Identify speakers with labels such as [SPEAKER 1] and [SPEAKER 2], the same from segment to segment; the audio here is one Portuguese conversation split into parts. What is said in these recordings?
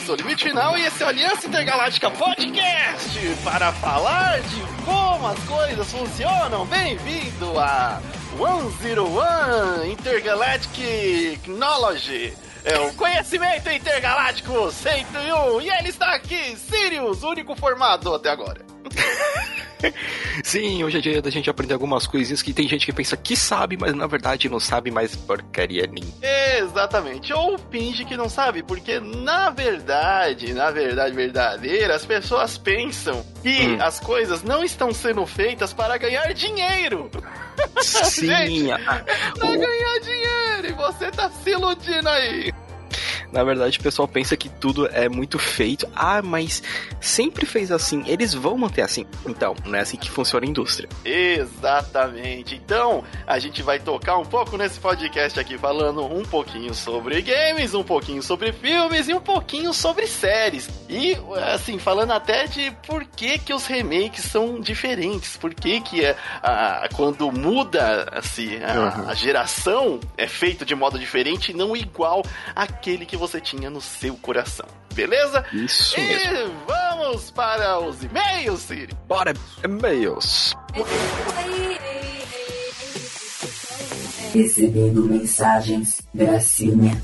[SPEAKER 1] sou o Limite Final e esse é o Aliança Intergaláctica Podcast para falar de como as coisas funcionam. Bem-vindo a 101 Intergalactic Technology. É o conhecimento intergaláctico 101 e ele está aqui, Sirius, único formado até agora.
[SPEAKER 2] Sim, hoje é dia da gente aprender algumas coisinhas que tem gente que pensa que sabe, mas na verdade não sabe mais porcaria nenhuma.
[SPEAKER 1] Exatamente. Ou finge que não sabe, porque na verdade, na verdade verdadeira, as pessoas pensam que hum. as coisas não estão sendo feitas para ganhar dinheiro.
[SPEAKER 2] Sim.
[SPEAKER 1] gente, é pra ganhar dinheiro e você tá se iludindo aí.
[SPEAKER 2] Na verdade, o pessoal pensa que tudo é muito feito. Ah, mas sempre fez assim. Eles vão manter assim. Então, não é assim que funciona a indústria.
[SPEAKER 1] Exatamente. Então, a gente vai tocar um pouco nesse podcast aqui, falando um pouquinho sobre games, um pouquinho sobre filmes e um pouquinho sobre séries. E, assim, falando até de por que, que os remakes são diferentes. Por que, que é, a, quando muda assim, a, uhum. a geração é feito de modo diferente e não igual àquele que você tinha no seu coração. Beleza?
[SPEAKER 2] Isso
[SPEAKER 1] e
[SPEAKER 2] mesmo.
[SPEAKER 1] vamos para os e-mails, Siri.
[SPEAKER 2] Bora, e-mails.
[SPEAKER 3] Recebendo mensagens, gracinha.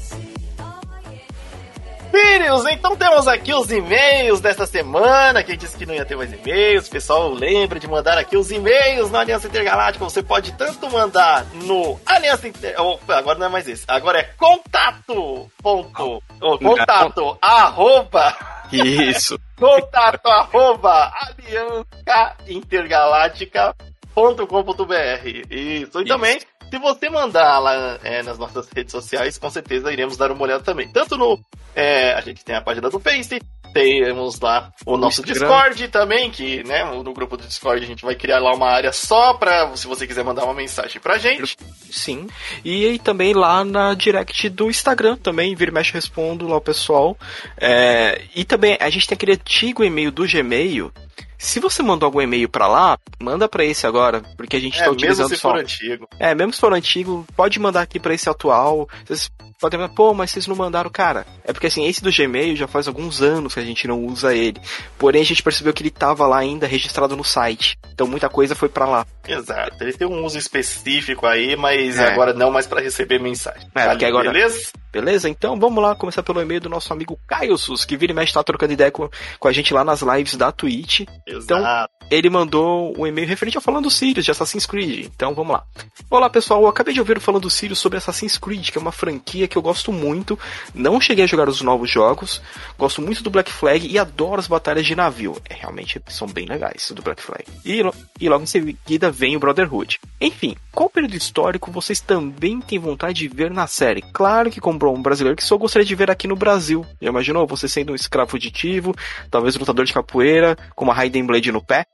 [SPEAKER 1] Filhos, então temos aqui os e-mails desta semana. Quem disse que não ia ter mais e-mails, pessoal, lembre de mandar aqui os e-mails no Aliança Intergaláctica. Você pode tanto mandar no Aliança Inter... Opa, agora não é mais esse. Agora é contato. Ponto. Oh, contato. arroba.
[SPEAKER 2] Isso.
[SPEAKER 1] contato arroba aliança intergaláctica.com.br. Isso. E também se você mandar lá é, nas nossas redes sociais, com certeza iremos dar uma olhada também. Tanto no. É, a gente tem a página do Face, temos lá o nosso Discord também, que, né, no grupo do Discord a gente vai criar lá uma área só pra, se você quiser mandar uma mensagem pra gente.
[SPEAKER 2] Sim. E aí também lá na direct do Instagram também, vira e mexe respondo lá o pessoal. É, e também a gente tem aquele antigo e-mail do Gmail se você mandou algum e-mail para lá, manda para esse agora, porque a gente é, tá utilizando
[SPEAKER 1] mesmo se só. for antigo.
[SPEAKER 2] É, mesmo se for antigo, pode mandar aqui para esse atual. Vocês podem falar, pô, mas vocês não mandaram, cara. É porque assim, esse do Gmail já faz alguns anos que a gente não usa ele. Porém, a gente percebeu que ele tava lá ainda registrado no site. Então muita coisa foi para lá.
[SPEAKER 1] Exato. Ele tem um uso específico aí, mas é. agora não mais para receber mensagem.
[SPEAKER 2] É, porque agora... Beleza? Beleza? Então vamos lá começar pelo e-mail do nosso amigo Caio Sus, que vira e mexe tá trocando ideia com, com a gente lá nas lives da Twitch. Então, Exato. Então, ele mandou um e-mail referente ao Falando Sirius de Assassin's Creed. Então vamos lá. Olá pessoal, eu acabei de ouvir o Falando Sirius sobre Assassin's Creed, que é uma franquia que eu gosto muito. Não cheguei a jogar os novos jogos, gosto muito do Black Flag e adoro as batalhas de navio. É, realmente são bem legais do Black Flag. E, e logo em seguida vem o Brotherhood. Enfim, qual período histórico vocês também têm vontade de ver na série? Claro que comprou um brasileiro que só gostaria de ver aqui no Brasil. Já imaginou você sendo um escravo fugitivo, talvez lutador de capoeira, com uma Raiden Blade no pé?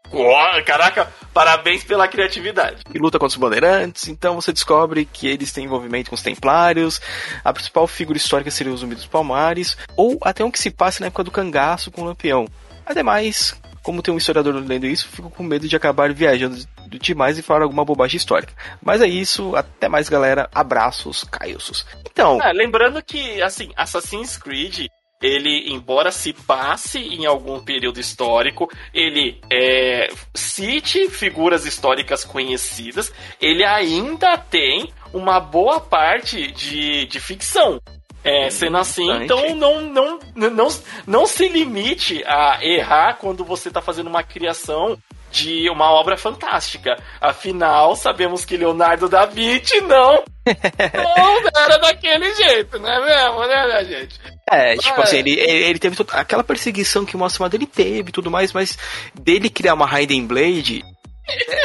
[SPEAKER 1] Caraca, parabéns pela criatividade.
[SPEAKER 2] E luta contra os bandeirantes, então você descobre que eles têm envolvimento com os templários, a principal figura histórica seria o Zumbi dos Palmares, ou até um que se passe na época do cangaço com o Lampião. Ademais, como tem um historiador lendo isso, fico com medo de acabar viajando demais e falar alguma bobagem histórica. Mas é isso, até mais galera, abraços, Cailsos.
[SPEAKER 1] Então. É, lembrando que, assim, Assassin's Creed ele, embora se passe em algum período histórico, ele é, cite figuras históricas conhecidas, ele ainda tem uma boa parte de, de ficção. É, sendo assim, então não, não, não, não se limite a errar quando você está fazendo uma criação de uma obra fantástica. Afinal, sabemos que Leonardo da Vinci não, não era daquele jeito, não é mesmo, né, minha gente?
[SPEAKER 2] É, tipo assim, ele, ele teve toda, aquela perseguição que o Moacir dele teve e tudo mais, mas dele criar uma Raiden Blade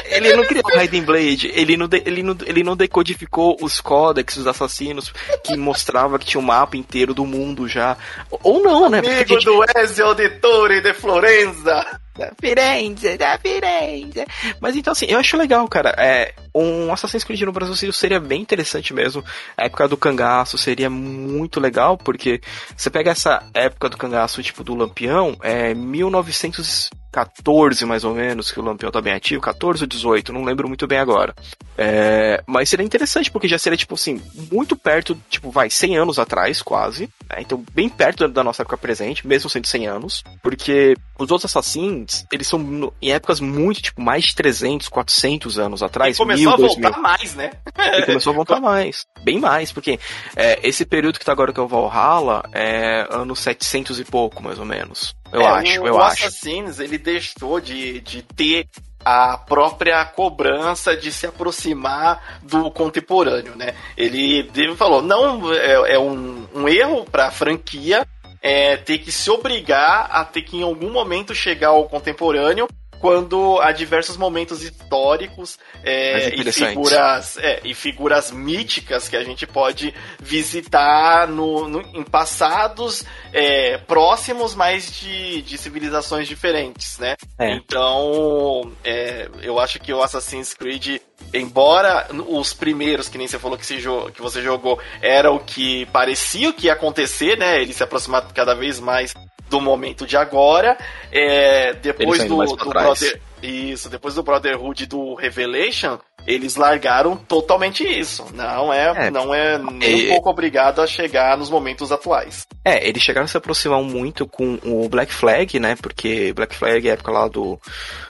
[SPEAKER 2] ele não criou o Raiden Blade, ele não, de, ele, não, ele não decodificou os códex dos assassinos que mostrava que tinha um mapa inteiro do mundo já. Ou não, né?
[SPEAKER 1] Amigo gente... do Ezio Auditore de Florenza.
[SPEAKER 2] Da Firenze, da Firenze. Mas então, assim, eu acho legal, cara. É, um Assassin's Creed no Brasil seria bem interessante mesmo. A época do cangaço seria muito legal, porque você pega essa época do cangaço, tipo, do Lampião, é 1900 14 mais ou menos, que o Lampião tá bem ativo, 14 ou 18, não lembro muito bem agora. É, mas seria interessante, porque já seria, tipo assim, muito perto, tipo, vai, 100 anos atrás, quase. Né? Então, bem perto da nossa época presente, mesmo sendo 100 anos. Porque os outros Assassins, eles são em épocas muito, tipo, mais de 300, 400 anos atrás.
[SPEAKER 1] E começou mil, a voltar 2000. mais, né?
[SPEAKER 2] E começou a voltar mais. Bem mais, porque é, esse período que tá agora que é o Valhalla é anos 700 e pouco, mais ou menos. Eu é, acho,
[SPEAKER 1] o,
[SPEAKER 2] eu
[SPEAKER 1] o
[SPEAKER 2] acho.
[SPEAKER 1] Assassins, ele deixou de, de ter a própria cobrança de se aproximar do contemporâneo, né? Ele, ele falou, não, é, é um, um erro para a franquia é, ter que se obrigar a ter que em algum momento chegar ao contemporâneo quando há diversos momentos históricos é, e, figuras, é, e figuras míticas que a gente pode visitar no, no em passados é, próximos, mas de, de civilizações diferentes, né?
[SPEAKER 2] É.
[SPEAKER 1] Então, é, eu acho que o Assassin's Creed, embora os primeiros, que nem você falou que, se, que você jogou, era o que parecia o que ia acontecer, né? Ele se aproximar cada vez mais do momento de agora. É, depois do, do Brother, isso, depois do Brotherhood do Revelation, eles largaram totalmente isso. Não é, é não é nem é, um pouco obrigado a chegar nos momentos atuais.
[SPEAKER 2] É, eles chegaram a se aproximar muito com o Black Flag, né? Porque Black Flag é a época lá do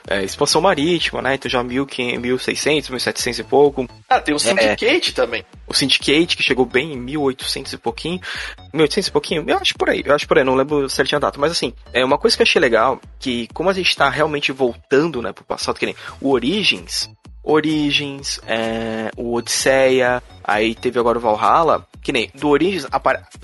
[SPEAKER 2] é, expansão marítima, né? Então já 1600, 1700 e pouco.
[SPEAKER 1] Ah, tem o Syndicate é, também.
[SPEAKER 2] O Syndicate, que chegou bem em 1800 e pouquinho. 1800 e pouquinho? Eu acho por aí, eu acho por aí, não lembro certinho a data. Mas assim, é uma coisa que eu achei legal, que como a gente tá realmente voltando, né, pro passado, que nem o Origins, Origins, é, o Odisseia, aí teve agora o Valhalla, que nem do Origins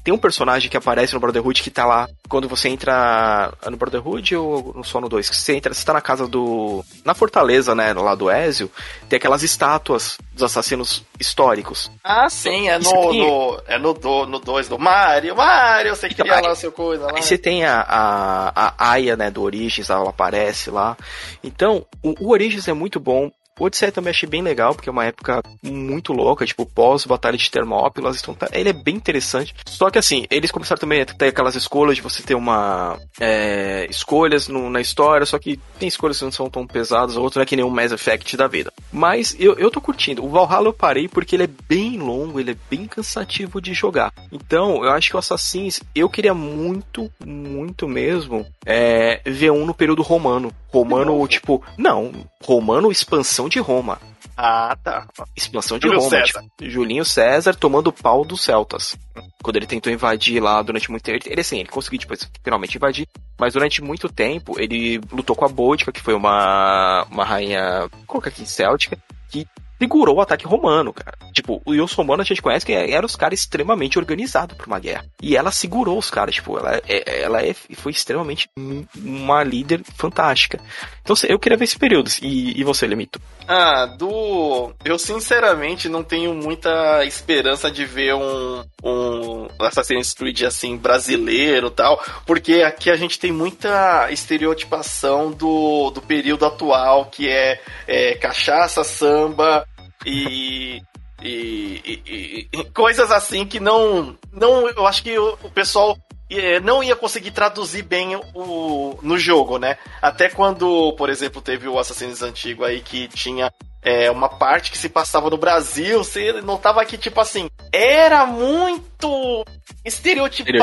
[SPEAKER 2] tem um personagem que aparece no Brotherhood que tá lá quando você entra no Brotherhood ou no Sono 2, que você entra, você tá na casa do na fortaleza, né, lá do Ezio, tem aquelas estátuas dos assassinos históricos.
[SPEAKER 1] Ah, sim, é no, no é no 2 no dois do Mario, Mario, você então, cria lá seu coisa lá.
[SPEAKER 2] Aí você tem a, a, a Aya, né, do Origins, ela aparece lá. Então, o, o Origins é muito bom, o Odisseia também achei bem legal, porque é uma época muito louca, tipo, pós-batalha de Termópilas, então tá, ele é bem interessante. Só que assim, eles começaram também a ter aquelas escolhas de você ter uma. É, escolhas no, na história, só que tem escolhas que não são tão pesadas, outro não é que nem um Mass Effect da vida. Mas eu, eu tô curtindo. O Valhalla eu parei porque ele é bem longo, ele é bem cansativo de jogar. Então, eu acho que o Assassins, eu queria muito, muito mesmo, é, ver um no período romano. Romano, tipo, não, romano expansão de Roma.
[SPEAKER 1] Ah, tá.
[SPEAKER 2] Expansão de Júlio Roma. César. Tipo, Julinho César tomando pau dos Celtas. Quando ele tentou invadir lá durante muito tempo. Ele, assim, ele conseguiu depois finalmente invadir. Mas durante muito tempo ele lutou com a Bótica, que foi uma, uma rainha, coloca aqui, céltica, que segurou o ataque romano, cara. Tipo, os romanos a gente conhece que eram os caras extremamente organizados para uma guerra. E ela segurou os caras, tipo, ela, é, ela é, foi extremamente uma líder fantástica. Então eu queria ver esse período. E, e você, Lemito?
[SPEAKER 1] Ah, do. Eu sinceramente não tenho muita esperança de ver um, um Assassin's Creed assim brasileiro tal, porque aqui a gente tem muita estereotipação do, do período atual, que é, é cachaça, samba, e, e, e, e, coisas assim que não. não eu acho que o, o pessoal é, não ia conseguir traduzir bem o, no jogo, né? Até quando, por exemplo, teve o Assassin's antigo aí que tinha é, uma parte que se passava no Brasil, você notava que, tipo assim, era muito estereotipado,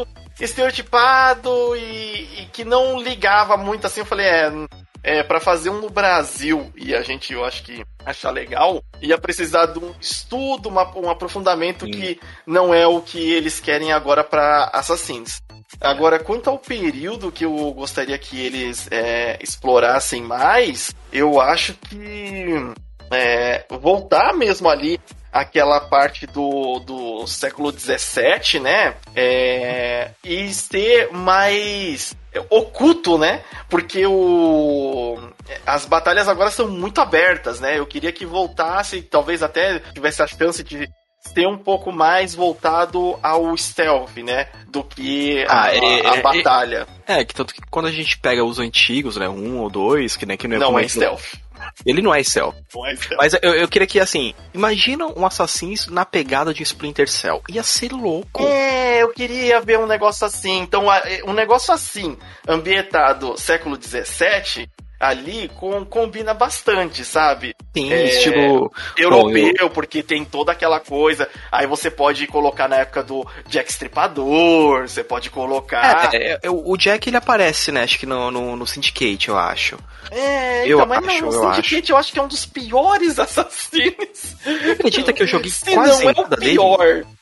[SPEAKER 1] estereotipado, estereotipado e, e que não ligava muito assim. Eu falei, é é, para fazer um no Brasil, e a gente, eu acho que achar legal, ia precisar de um estudo, uma, um aprofundamento Sim. que não é o que eles querem agora para Assassins. Agora, quanto ao período que eu gostaria que eles é, explorassem mais, eu acho que é, voltar mesmo ali aquela parte do, do século XVII, né? É, e ser mais oculto, né? Porque o as batalhas agora são muito abertas, né? Eu queria que voltasse, talvez até tivesse a chance de ser um pouco mais voltado ao stealth, né? Do que a, ah, é, a, a é, batalha.
[SPEAKER 2] É, é, que tanto que quando a gente pega os antigos, né? Um ou dois, que, né, que
[SPEAKER 1] não é, não é stealth.
[SPEAKER 2] Ele não é Cell. Não é Cell. Mas eu, eu queria que, assim, imagina um Assassin's na pegada de Splinter Cell. Ia ser louco.
[SPEAKER 1] É, eu queria ver um negócio assim. Então, um negócio assim, ambientado século XVII, ali com, combina bastante, sabe?
[SPEAKER 2] Sim, é, estilo
[SPEAKER 1] europeu, Bom, porque tem toda aquela coisa. Aí você pode colocar na época do Jack Stripador, você pode colocar.
[SPEAKER 2] É, é, o Jack ele aparece, né? Acho que no, no, no Syndicate, eu acho.
[SPEAKER 1] É, eu então, mas acho, não, no eu Syndicate acho. eu acho que é um dos piores assassinos.
[SPEAKER 2] Acredita que eu joguei Se quase não é nada dele?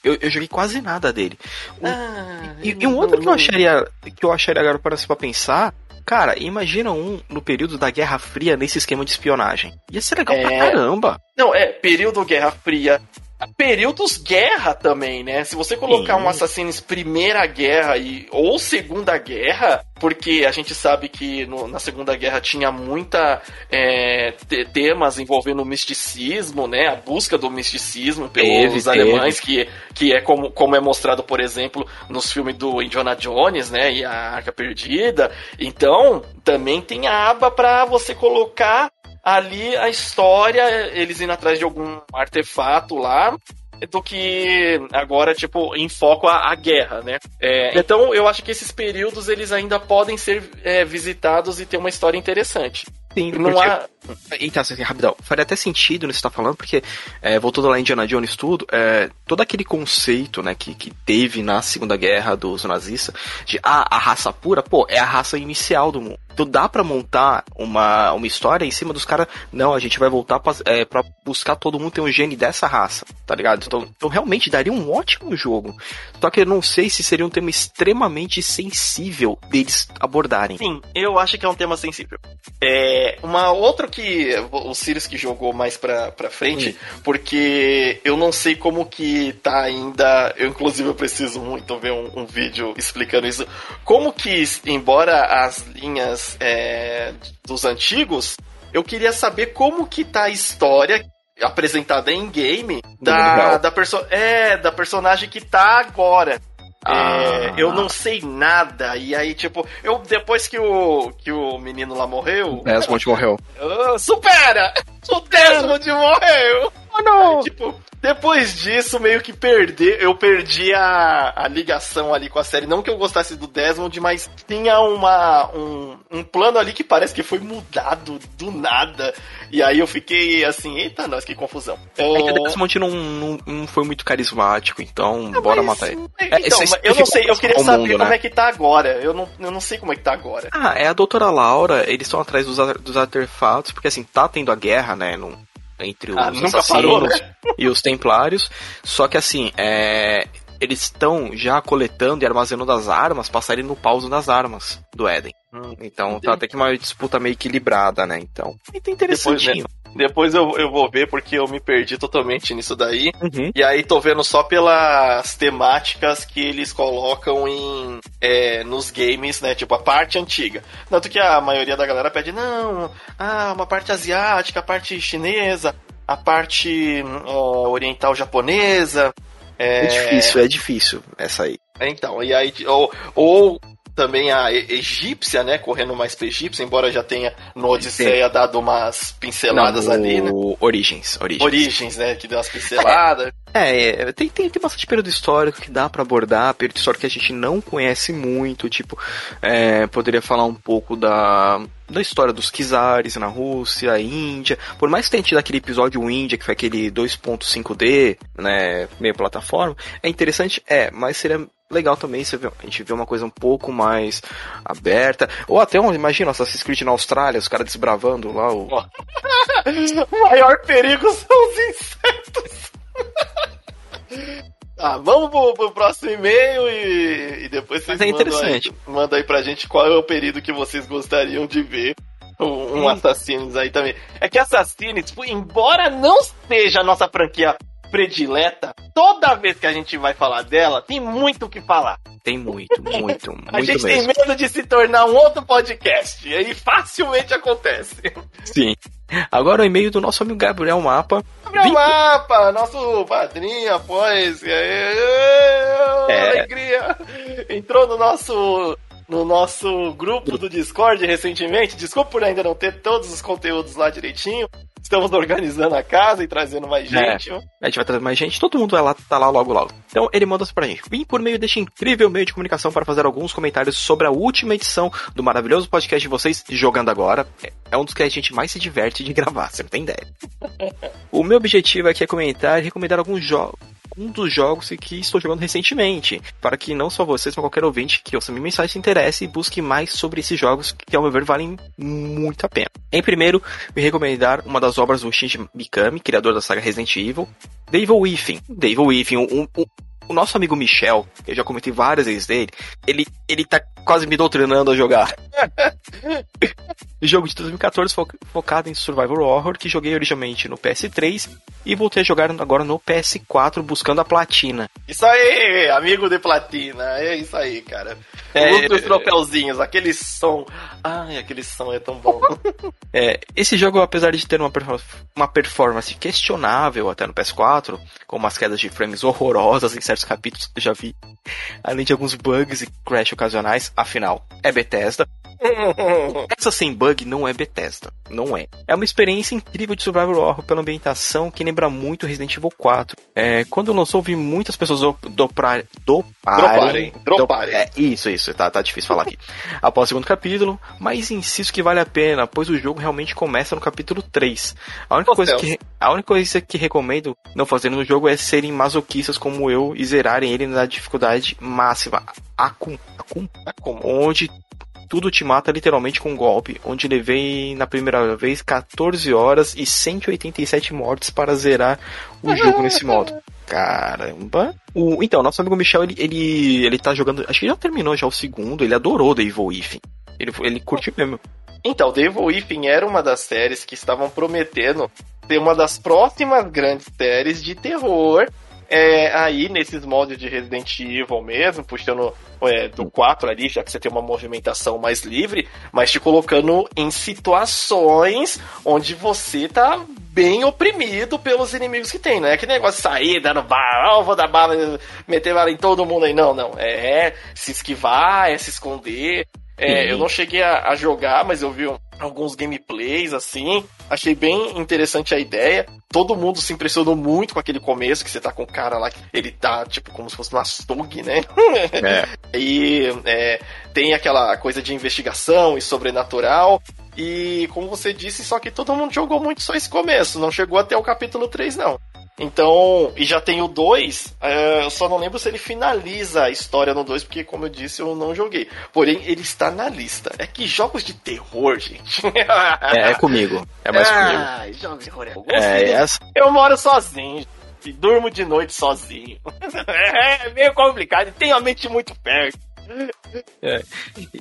[SPEAKER 2] Eu, eu joguei quase nada dele. Um, ah, e, e, um outro que eu acharia que eu acharia agora para pra pensar Cara, imagina um no período da Guerra Fria nesse esquema de espionagem. Ia ser legal é... pra caramba.
[SPEAKER 1] Não, é, período Guerra Fria, períodos guerra também, né? Se você colocar Sim. um Assassin's Primeira Guerra e, ou Segunda Guerra, porque a gente sabe que no, na Segunda Guerra tinha muita é, temas envolvendo o misticismo, né? A busca do misticismo pelos teve, alemães, teve. Que, que é como, como é mostrado, por exemplo, nos filmes do Indiana Jones, né? E a Arca Perdida. Então, também tem a aba para você colocar ali a história, eles indo atrás de algum artefato lá, do que agora, tipo, em foco a, a guerra, né? É, então eu acho que esses períodos eles ainda podem ser é, visitados e ter uma história interessante.
[SPEAKER 2] Sim, não porque... há. Então, assim, rapidão, faria até sentido no que você tá falando, porque, é, voltando lá em Indiana Jones tudo, é, todo aquele conceito, né, que, que teve na Segunda Guerra dos nazistas, de, ah, a raça pura, pô, é a raça inicial do mundo. Então dá para montar uma, uma história em cima dos caras, não, a gente vai voltar pra, é, pra buscar todo mundo ter um gene dessa raça, tá ligado? Então, então realmente daria um ótimo jogo. Só que eu não sei se seria um tema extremamente sensível deles abordarem.
[SPEAKER 1] Sim, eu acho que é um tema sensível. É, uma outra que o Sirius que jogou mais pra, pra frente, hum. porque eu não sei como que tá ainda. Eu, inclusive, eu preciso muito ver um, um vídeo explicando isso. Como que, embora as linhas é, dos antigos, eu queria saber como que tá a história apresentada em game da, da, perso é, da personagem que tá agora. Ah. É, eu não sei nada. E aí, tipo, eu depois que o, que o menino lá morreu.
[SPEAKER 2] Desmond morreu.
[SPEAKER 1] Uh, supera! O Desmond morreu! Oh, não! Aí, tipo, depois disso, meio que perder, eu perdi a, a ligação ali com a série. Não que eu gostasse do Desmond, mas tinha uma, um, um plano ali que parece que foi mudado do nada. E aí eu fiquei assim, eita, nós, que confusão.
[SPEAKER 2] É que o Desmond não, não, não foi muito carismático, então é, bora matar ele.
[SPEAKER 1] É, então, é, eu não sei, eu queria saber mundo, como né? é que tá agora. Eu não, eu não sei como é que tá agora.
[SPEAKER 2] Ah, é a doutora Laura, eles estão atrás dos, dos artefatos, porque assim, tá tendo a guerra, né? Não, entre ah, os assassinos parou, né? e os templários. Só que assim, é, eles estão já coletando e armazenando as armas para saírem no pauso das armas do Éden. Hum, então tá até que uma disputa meio equilibrada, né? Então, é interessantinho.
[SPEAKER 1] Depois, né? Depois eu, eu vou ver porque eu me perdi totalmente nisso daí. Uhum. E aí tô vendo só pelas temáticas que eles colocam em é, nos games, né? Tipo a parte antiga. Tanto que a maioria da galera pede, não, ah, uma parte asiática, a parte chinesa, a parte uh, oriental japonesa.
[SPEAKER 2] É... é difícil, é difícil essa aí.
[SPEAKER 1] Então, e aí, ou, ou também a egípcia, né? Correndo mais pra egípcia, embora já tenha no Odisseia Sim. dado umas pinceladas Não, ali, né?
[SPEAKER 2] Origins, Origins.
[SPEAKER 1] Origins, né? Que deu umas pinceladas.
[SPEAKER 2] É, é tem, tem, tem bastante período histórico que dá para abordar, período histórico que a gente não conhece muito, tipo, é, poderia falar um pouco da da história dos czares na Rússia, Índia. Por mais que tenha tido aquele episódio Índia, que foi aquele 2.5D, né, meio plataforma, é interessante, é, mas seria legal também você vê, a gente vê uma coisa um pouco mais aberta. Ou até, um, imagina, Assassin's Creed na Austrália, os caras desbravando lá o.
[SPEAKER 1] o maior perigo são os insetos. Ah, vamos pro, pro próximo e-mail e, e depois vocês
[SPEAKER 2] é interessante.
[SPEAKER 1] Mandam aí, manda aí pra gente qual é o período que vocês gostariam de ver um, um Assassins aí também. É que Assassins, tipo, embora não seja a nossa franquia predileta, toda vez que a gente vai falar dela, tem muito o que falar.
[SPEAKER 2] Tem muito, muito, muito
[SPEAKER 1] A gente
[SPEAKER 2] mesmo.
[SPEAKER 1] tem medo de se tornar um outro podcast, e aí facilmente acontece.
[SPEAKER 2] Sim. Agora o e-mail do nosso amigo Gabriel Mapa.
[SPEAKER 1] Gabriel 20... Mapa, nosso padrinho, após. É... Alegria! Entrou no nosso no nosso grupo do Discord recentemente. Desculpa por ainda não ter todos os conteúdos lá direitinho. Estamos organizando a casa e trazendo mais é. gente. É.
[SPEAKER 2] A gente vai trazer mais gente, todo mundo vai lá, tá lá logo logo. Então ele manda isso pra gente. Vim por meio deste incrível meio de comunicação para fazer alguns comentários sobre a última edição do maravilhoso podcast de vocês, Jogando Agora. É um dos que a gente mais se diverte de gravar, você não tem ideia. o meu objetivo aqui é comentar e recomendar alguns jogos um dos jogos que estou jogando recentemente, para que não só vocês, mas qualquer ouvinte que ouça minha mensagem se interesse e busque mais sobre esses jogos que, ao meu ver, valem muito a pena. Em primeiro, me recomendar uma das obras do Shinji Mikami, criador da saga Resident Evil, Devil Within. Devil Within, um, um, o nosso amigo Michel, que eu já comentei várias vezes dele, ele, ele tá quase me doutrinando a jogar. Jogo de 2014 fo focado em survival horror, que joguei originalmente no PS3 e voltei a jogar agora no PS4 buscando a platina.
[SPEAKER 1] Isso aí, amigo de platina, é isso aí, cara. É, os troféuzinhos, aquele som. Ai, aquele som é tão bom.
[SPEAKER 2] é, esse jogo, apesar de ter uma, uma performance questionável até no PS4, com umas quedas de frames horrorosas em certos capítulos que eu já vi, além de alguns bugs e crash ocasionais, afinal, é Bethesda. Essa sem bug não é Bethesda, não é. É uma experiência incrível de survival horror pela ambientação que lembra muito Resident Evil 4. É, quando lançou, vi muitas pessoas do, do, pra, do
[SPEAKER 1] droparem. Droparem.
[SPEAKER 2] É, isso, isso, tá, tá difícil falar aqui. Após o segundo capítulo, mas insisto que vale a pena, pois o jogo realmente começa no capítulo 3. A única, coisa que, a única coisa que recomendo não fazer no jogo é serem masoquistas como eu e zerarem ele na dificuldade máxima. Acum, acum, acum, onde tudo te mata literalmente com um golpe, onde levei na primeira vez 14 horas e 187 mortes para zerar o jogo nesse modo. Caramba. O, então, nosso amigo Michel, ele, ele, ele tá jogando. Acho que já terminou já o segundo. Ele adorou The Evil Within. Ele, ele curtiu mesmo.
[SPEAKER 1] Então, The Evil Within era uma das séries que estavam prometendo ser uma das próximas grandes séries de terror é, aí nesses moldes de Resident Evil mesmo, puxando é, do 4 ali, já que você tem uma movimentação mais livre, mas te colocando em situações onde você tá bem oprimido pelos inimigos que tem, não é que negócio de sair dando bala, oh, vou dar bala, meter bala em todo mundo aí, não, não, é se esquivar, é se esconder, é, eu não cheguei a, a, jogar, mas eu vi alguns gameplays assim. Achei bem interessante a ideia. Todo mundo se impressionou muito com aquele começo, que você tá com o cara lá, ele tá, tipo, como se fosse um açougue, né? É. e é, tem aquela coisa de investigação e sobrenatural. E como você disse, só que todo mundo jogou muito só esse começo, não chegou até o capítulo 3, não. Então, e já tem o 2, é, eu só não lembro se ele finaliza a história no 2, porque, como eu disse, eu não joguei. Porém, ele está na lista. É que jogos de terror, gente.
[SPEAKER 2] é, é comigo. É mais ah,
[SPEAKER 1] comigo. jogos de terror é, é essa... Eu moro sozinho. E durmo de noite sozinho. é meio complicado e tenho a mente muito perto.
[SPEAKER 2] É.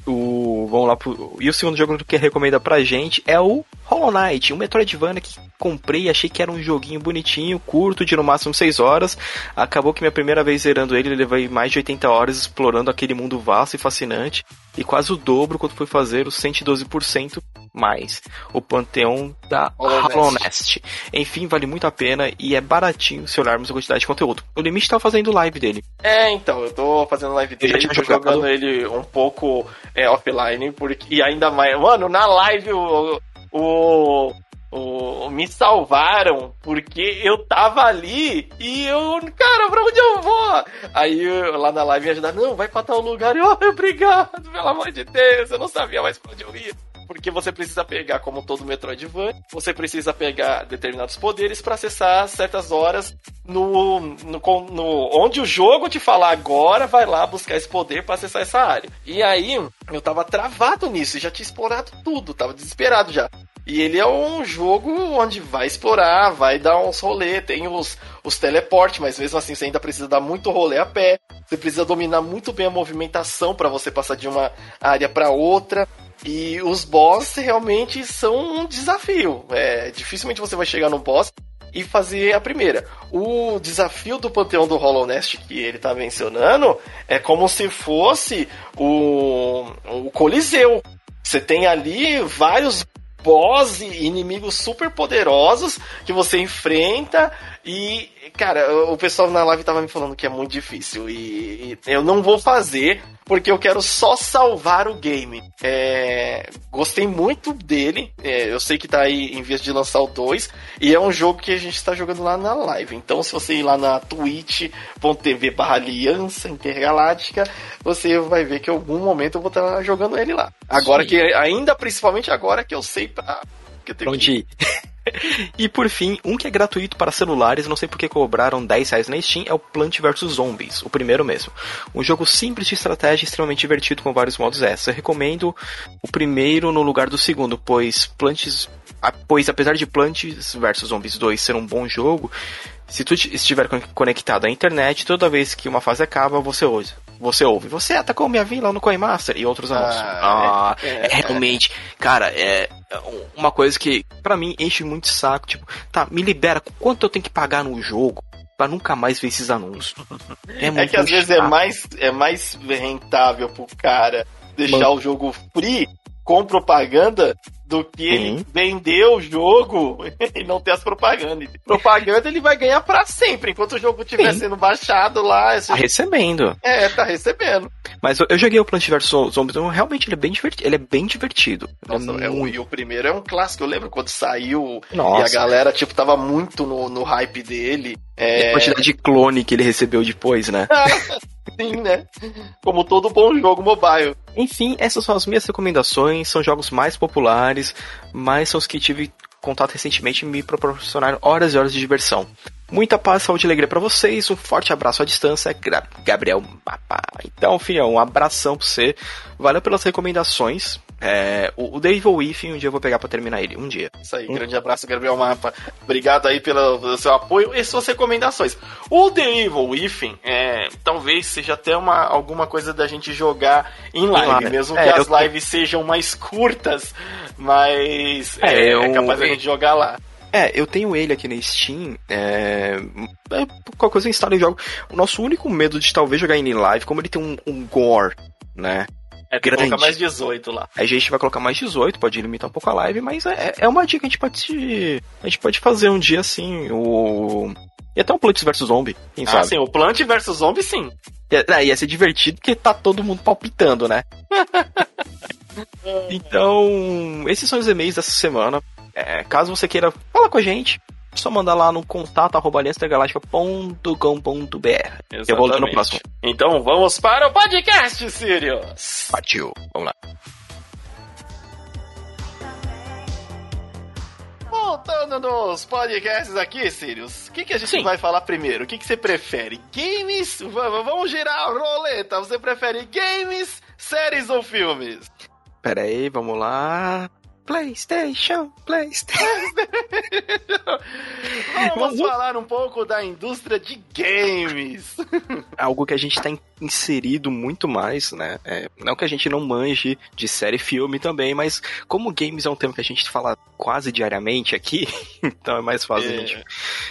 [SPEAKER 2] O, vamos lá pro, e o segundo jogo que recomenda pra gente é o Hollow Knight, um Metroidvania que comprei, achei que era um joguinho bonitinho, curto, de no máximo 6 horas. Acabou que minha primeira vez zerando ele, levei mais de 80 horas explorando aquele mundo vasto e fascinante, e quase o dobro quando fui fazer os 112% mais o panteão da Hollow Nest. Enfim, vale muito a pena e é baratinho se olharmos a quantidade de conteúdo. O Limite tá fazendo live dele.
[SPEAKER 1] É, então, eu tô fazendo live dele, tô jogando ele um pouco é, offline, porque, e ainda mais. Mano, na live o, o o, me salvaram porque eu tava ali e eu, cara, pra onde eu vou? Aí lá na live me ajudaram, não, vai pra tal lugar. E eu, oh, obrigado, pelo amor de Deus, eu não sabia mais pra onde eu ia. Porque você precisa pegar, como todo Metroidvania, você precisa pegar determinados poderes para acessar certas horas no, no, no, onde o jogo te falar agora, vai lá buscar esse poder para acessar essa área. E aí, eu tava travado nisso, já tinha explorado tudo, tava desesperado já. E ele é um jogo onde vai explorar, vai dar uns rolê, tem os, os teleportes, mas mesmo assim você ainda precisa dar muito rolê a pé. Você precisa dominar muito bem a movimentação para você passar de uma área para outra. E os boss realmente são um desafio. É, dificilmente você vai chegar no boss e fazer a primeira. O desafio do panteão do Hollow Nest que ele está mencionando é como se fosse o, o Coliseu. Você tem ali vários boss e inimigos super poderosos que você enfrenta e, cara, o pessoal na live tava me falando que é muito difícil e, eu não vou fazer porque eu quero só salvar o game. É, gostei muito dele, é, eu sei que tá aí em vez de lançar o 2 e é um jogo que a gente está jogando lá na live. Então, se você ir lá na twitch.tv barra Aliança Intergaláctica, você vai ver que em algum momento eu vou estar tá jogando ele lá. Agora Sim. que, ainda principalmente agora que eu sei pra
[SPEAKER 2] que eu tenho Onde ir? e por fim, um que é gratuito para celulares, não sei porque cobraram 10 reais na Steam, é o Plant vs Zombies, o primeiro mesmo. Um jogo simples de estratégia extremamente divertido com vários modos essa. Eu recomendo o primeiro no lugar do segundo, pois Plants, pois apesar de Plants vs Zombies 2 ser um bom jogo, se tu estiver conectado à internet, toda vez que uma fase acaba, você ouve você ouve, você atacou minha vila no Coinmaster e outros anúncios. Ah, ah é, é, é, realmente, cara, é uma coisa que para mim enche muito saco, tipo, tá, me libera, quanto eu tenho que pagar no jogo? Pra nunca mais ver esses anúncios.
[SPEAKER 1] É, é que às vezes é mais, é mais rentável pro cara deixar Mano. o jogo free com propaganda do que ele vender o jogo e não ter as propagandas. Propaganda ele vai ganhar para sempre, enquanto o jogo estiver sendo baixado lá.
[SPEAKER 2] Tá recebendo.
[SPEAKER 1] É, tá recebendo.
[SPEAKER 2] Mas eu, eu joguei o Plant vs Zombies, então realmente ele é bem divertido. Ele é bem divertido.
[SPEAKER 1] Nossa, é, é e o primeiro é um clássico. Eu lembro quando saiu Nossa. e a galera, tipo, tava muito no, no hype dele.
[SPEAKER 2] É... a quantidade de clone que ele recebeu depois, né?
[SPEAKER 1] Sim, né? Como todo bom jogo mobile.
[SPEAKER 2] Enfim, essas são as minhas recomendações. São jogos mais populares, mas são os que tive contato recentemente e me proporcionaram horas e horas de diversão. Muita paz, saúde e alegria para vocês. Um forte abraço à distância, Gabriel Mapa. Então, filhão, um abração pra você. Valeu pelas recomendações. É, o, o The Evil Within, um dia eu vou pegar pra terminar ele, um dia.
[SPEAKER 1] Isso aí, um... grande abraço, Gabriel Mapa. Obrigado aí pelo, pelo, seu apoio e suas recomendações. O The Evil Within, é, talvez seja até uma, alguma coisa da gente jogar em live, live. mesmo é, que as eu... lives sejam mais curtas, mas é, é, eu... é capaz da gente jogar lá.
[SPEAKER 2] É, eu tenho ele aqui na Steam. É... é qualquer coisa eu instalo e jogo. O nosso único medo de talvez jogar em live, como ele tem um, um gore, né?
[SPEAKER 1] É, grande. colocar mais 18 lá.
[SPEAKER 2] A gente vai colocar mais 18, pode limitar um pouco a live, mas é, é uma dica que a gente pode. A gente pode fazer um dia assim, o. E até um Plants vs Zombie, quem ah, sabe?
[SPEAKER 1] sim, o Plant vs Zombie sim.
[SPEAKER 2] Ia, é, ia ser divertido porque tá todo mundo palpitando, né? então, esses são os e-mails dessa semana. É, caso você queira falar com a gente, é só mandar lá no contato arroba Eu vou no próximo.
[SPEAKER 1] Então vamos para o podcast, Sirius.
[SPEAKER 2] Partiu. Vamos lá.
[SPEAKER 1] Voltando nos podcasts aqui, Sirius, o que, que a gente Sim. vai falar primeiro? O que, que você prefere? Games? vamos girar a roleta. Você prefere games, séries ou filmes?
[SPEAKER 2] Pera aí, vamos lá. PlayStation, PlayStation.
[SPEAKER 1] Vamos falar um pouco da indústria de games.
[SPEAKER 2] Algo que a gente está inserido muito mais, né? É, não que a gente não manje de série e filme também, mas como games é um tema que a gente fala quase diariamente aqui, então é mais fácil é. a gente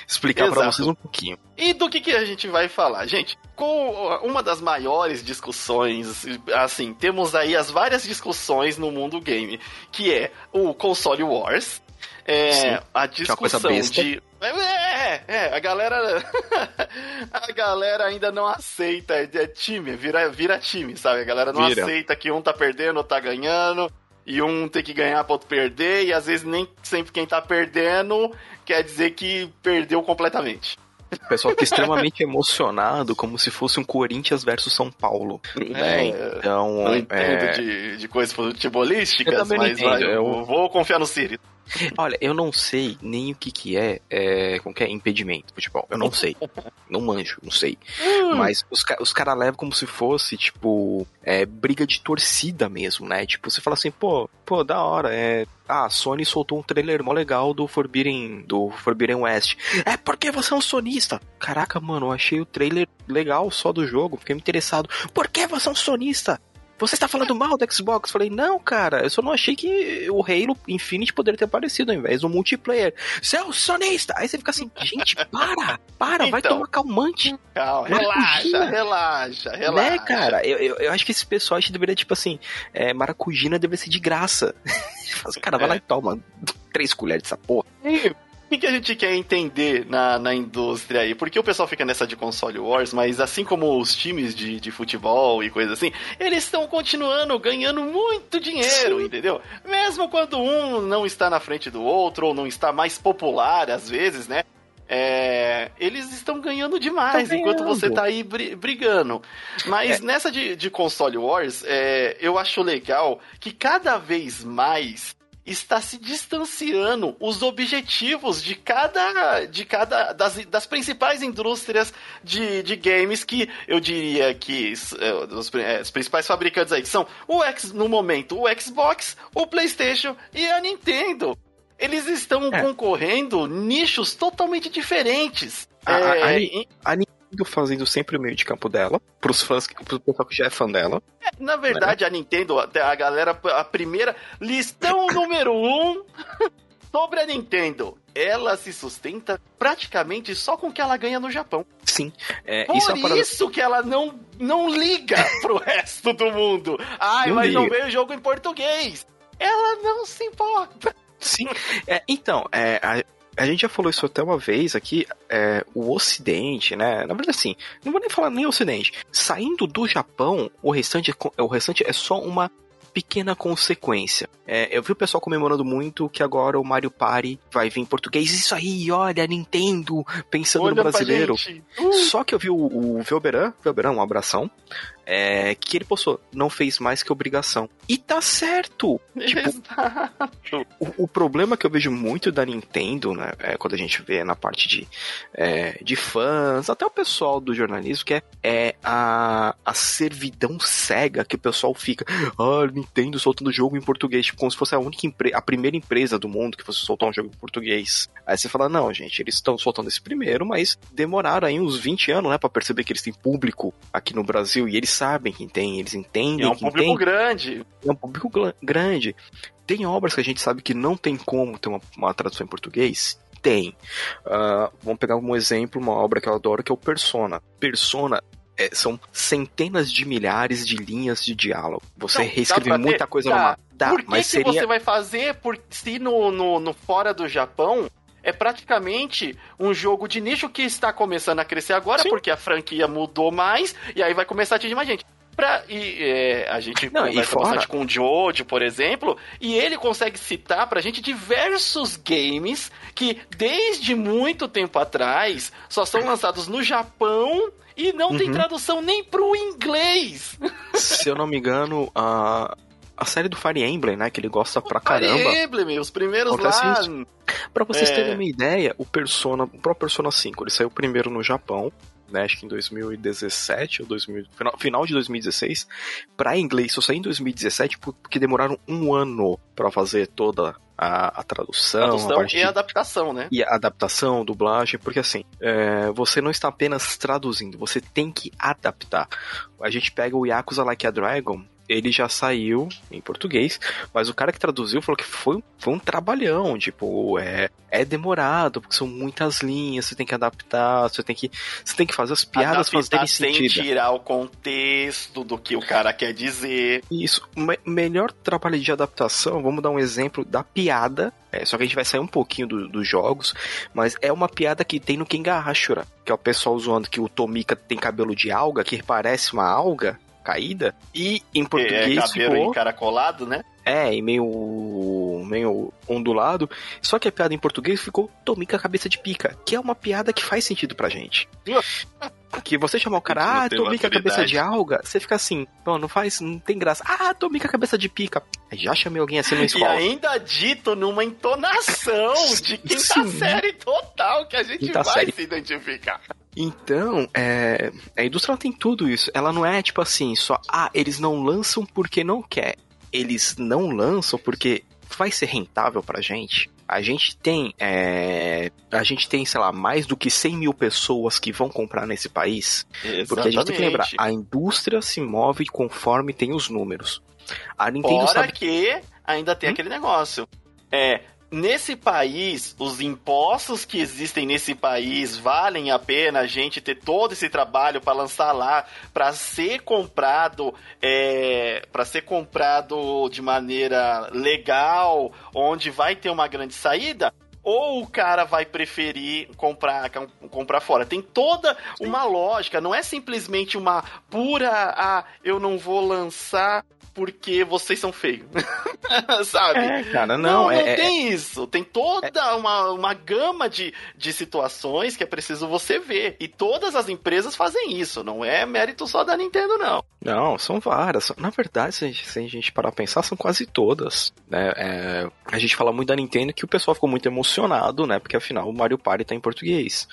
[SPEAKER 2] explicar para vocês um pouquinho.
[SPEAKER 1] E do que, que a gente vai falar? Gente, com uma das maiores discussões, assim, temos aí as várias discussões no mundo game, que é o console wars, é, Sim, a discussão de é, é, a galera. a galera ainda não aceita. É time, vira, vira time, sabe? A galera não vira. aceita que um tá perdendo, ou tá ganhando. E um tem que ganhar pra outro perder. E às vezes nem sempre quem tá perdendo quer dizer que perdeu completamente.
[SPEAKER 2] O pessoal fica extremamente emocionado, como se fosse um Corinthians versus São Paulo.
[SPEAKER 1] É, então. Não entendo é... de, de coisas futebolísticas, mas vai, eu vou confiar no Siri.
[SPEAKER 2] Olha, eu não sei nem o que que é, é como que é impedimento futebol. Eu não sei. não manjo, não sei. Hum. Mas os, os caras levam como se fosse, tipo, é, briga de torcida mesmo, né? Tipo, você fala assim, pô, pô, da hora, é... Ah, a Sony soltou um trailer mó legal do Forbidden, do Forbidden West. É, porque você é um sonista? Caraca, mano, eu achei o trailer legal só do jogo, fiquei interessado. Por que você é um sonista? Você está falando mal do Xbox? Falei, não, cara, eu só não achei que o Halo Infinite poderia ter aparecido ao invés do multiplayer. Você é o sonista! Aí você fica assim, gente, para, para, então, vai tomar calmante.
[SPEAKER 1] Calma, relaxa, relaxa, relaxa. Né,
[SPEAKER 2] cara? Eu, eu, eu, acho que esse pessoal acho que deveria, tipo assim, é, maracujina deveria ser de graça. cara, vai lá e toma três colheres dessa porra.
[SPEAKER 1] Que a gente quer entender na, na indústria aí? Porque o pessoal fica nessa de console wars, mas assim como os times de, de futebol e coisas assim, eles estão continuando ganhando muito dinheiro, entendeu? Mesmo quando um não está na frente do outro, ou não está mais popular, às vezes, né? É, eles estão ganhando demais ganhando. enquanto você tá aí brigando. Mas é. nessa de, de console wars, é, eu acho legal que cada vez mais está se distanciando os objetivos de cada de cada das, das principais indústrias de, de games que eu diria que é, os, é, os, principais fabricantes aí são o X no momento o Xbox, o PlayStation e a Nintendo. Eles estão é. concorrendo nichos totalmente diferentes.
[SPEAKER 2] A, é, a, a, a Nintendo fazendo sempre o meio de campo dela, pros fãs, pro pessoal que já é fã dela.
[SPEAKER 1] É, na verdade, né? a Nintendo, a galera, a primeira, listão número um sobre a Nintendo. Ela se sustenta praticamente só com o que ela ganha no Japão.
[SPEAKER 2] Sim.
[SPEAKER 1] É, Por isso, é parada... isso, que ela não, não liga pro resto do mundo. Ai, não mas liga. não veio o jogo em português. Ela não se importa.
[SPEAKER 2] Sim. É, então, é, a a gente já falou isso até uma vez aqui, é, o Ocidente, né? Na verdade, assim, não vou nem falar nem Ocidente. Saindo do Japão, o restante, é o restante é só uma pequena consequência. É, eu vi o pessoal comemorando muito que agora o Mario Party vai vir em português. Isso aí, olha, Nintendo, pensando olha no brasileiro. Uh. Só que eu vi o, o Velberan, Velberan, um abração, é, que ele postou, não fez mais que obrigação. E tá certo! Tipo, o, o, problema que eu vejo muito da Nintendo, né, é, quando a gente vê na parte de, é, de fãs, até o pessoal do jornalismo, que é, é a, a servidão cega que o pessoal fica, ah, Nintendo soltando jogo em português, tipo, como se fosse a única a primeira empresa do mundo que fosse soltar um jogo em português. Aí você fala, não, gente, eles estão soltando esse primeiro, mas demoraram aí uns 20 anos, né, pra perceber que eles têm público aqui no Brasil e eles sabem quem tem, eles entendem. É
[SPEAKER 1] um público
[SPEAKER 2] tem.
[SPEAKER 1] grande.
[SPEAKER 2] É um público grande. Tem obras que a gente sabe que não tem como ter uma, uma tradução em português? Tem. Uh, vamos pegar um exemplo, uma obra que eu adoro, que é o Persona. Persona é, são centenas de milhares de linhas de diálogo. Você não, reescreve muita ter, coisa
[SPEAKER 1] dá. Dá, Por que, que seria... você vai fazer por, se no, no, no fora do Japão é praticamente um jogo de nicho que está começando a crescer agora, Sim. porque a franquia mudou mais, e aí vai começar a atingir mais gente. Pra, e é, a gente
[SPEAKER 2] Não, conversa bastante
[SPEAKER 1] com o Jojo, por exemplo, e ele consegue citar pra gente diversos games que desde muito tempo atrás só são lançados no Japão e não uhum. tem tradução nem pro inglês.
[SPEAKER 2] Se eu não me engano, a. A série do Fire Emblem, né? Que ele gosta pra caramba.
[SPEAKER 1] Fire Emblem, os primeiros lá.
[SPEAKER 2] Isso. Pra vocês é... terem uma ideia, o Persona, o próprio Persona 5, ele saiu primeiro no Japão, né, acho que em 2017 ou 2000, final, final de 2016, para inglês só saiu em 2017 porque demoraram um ano para fazer toda a, a tradução,
[SPEAKER 1] tradução
[SPEAKER 2] a
[SPEAKER 1] e a adaptação, né?
[SPEAKER 2] E a adaptação, dublagem, porque assim, é, você não está apenas traduzindo, você tem que adaptar. A gente pega o Yakuza Like a Dragon, ele já saiu em português, mas o cara que traduziu falou que foi, foi um trabalhão, tipo, é, é demorado, porque são muitas linhas, você tem que adaptar, você tem que, você tem que fazer as piadas fazerem sentido.
[SPEAKER 1] sem tirar o contexto do que o cara quer dizer.
[SPEAKER 2] Isso, me melhor trabalho de adaptação, vamos dar um exemplo da piada, é, só que a gente vai sair um pouquinho do, dos jogos, mas é uma piada que tem no Kengahashura, que é o pessoal zoando que o Tomika tem cabelo de alga, que parece uma alga, caída. E em português é, cabelo ficou...
[SPEAKER 1] encaracolado, né?
[SPEAKER 2] É, e meio, meio ondulado. Só que a piada em português ficou Tomica cabeça de pica, que é uma piada que faz sentido pra gente. Que você chamar o cara, ah, Tomica cabeça de alga, você fica assim, não, não faz, não tem graça. Ah, Tomica cabeça de pica. Já chamei alguém assim na escola.
[SPEAKER 1] E ainda dito numa entonação de quinta Sim. série total, que a gente quinta vai série. se identificar.
[SPEAKER 2] Então, é, a indústria tem tudo isso. Ela não é tipo assim, só, ah, eles não lançam porque não quer. Eles não lançam porque vai ser rentável pra gente. A gente tem, é, a gente tem, sei lá, mais do que 100 mil pessoas que vão comprar nesse país. Exatamente. Porque a gente tem que lembrar, a indústria se move conforme tem os números.
[SPEAKER 1] A Nintendo Fora sabe... que ainda tem hum? aquele negócio. É, nesse país, os impostos que existem nesse país valem a pena a gente ter todo esse trabalho para lançar lá, para ser comprado, é, para ser comprado de maneira legal, onde vai ter uma grande saída? ou o cara vai preferir comprar, comprar fora. Tem toda uma lógica, não é simplesmente uma pura, ah, eu não vou lançar porque vocês são feios. Sabe?
[SPEAKER 2] É, cara, não.
[SPEAKER 1] Não, não
[SPEAKER 2] é,
[SPEAKER 1] tem é, isso. Tem toda é, uma, uma gama de, de situações que é preciso você ver. E todas as empresas fazem isso. Não é mérito só da Nintendo, não.
[SPEAKER 2] Não, são várias. Na verdade, se a gente, se a gente parar pra pensar, são quase todas. Né? É, a gente fala muito da Nintendo que o pessoal ficou muito emocionado, né? Porque afinal o Mario Party tá em português.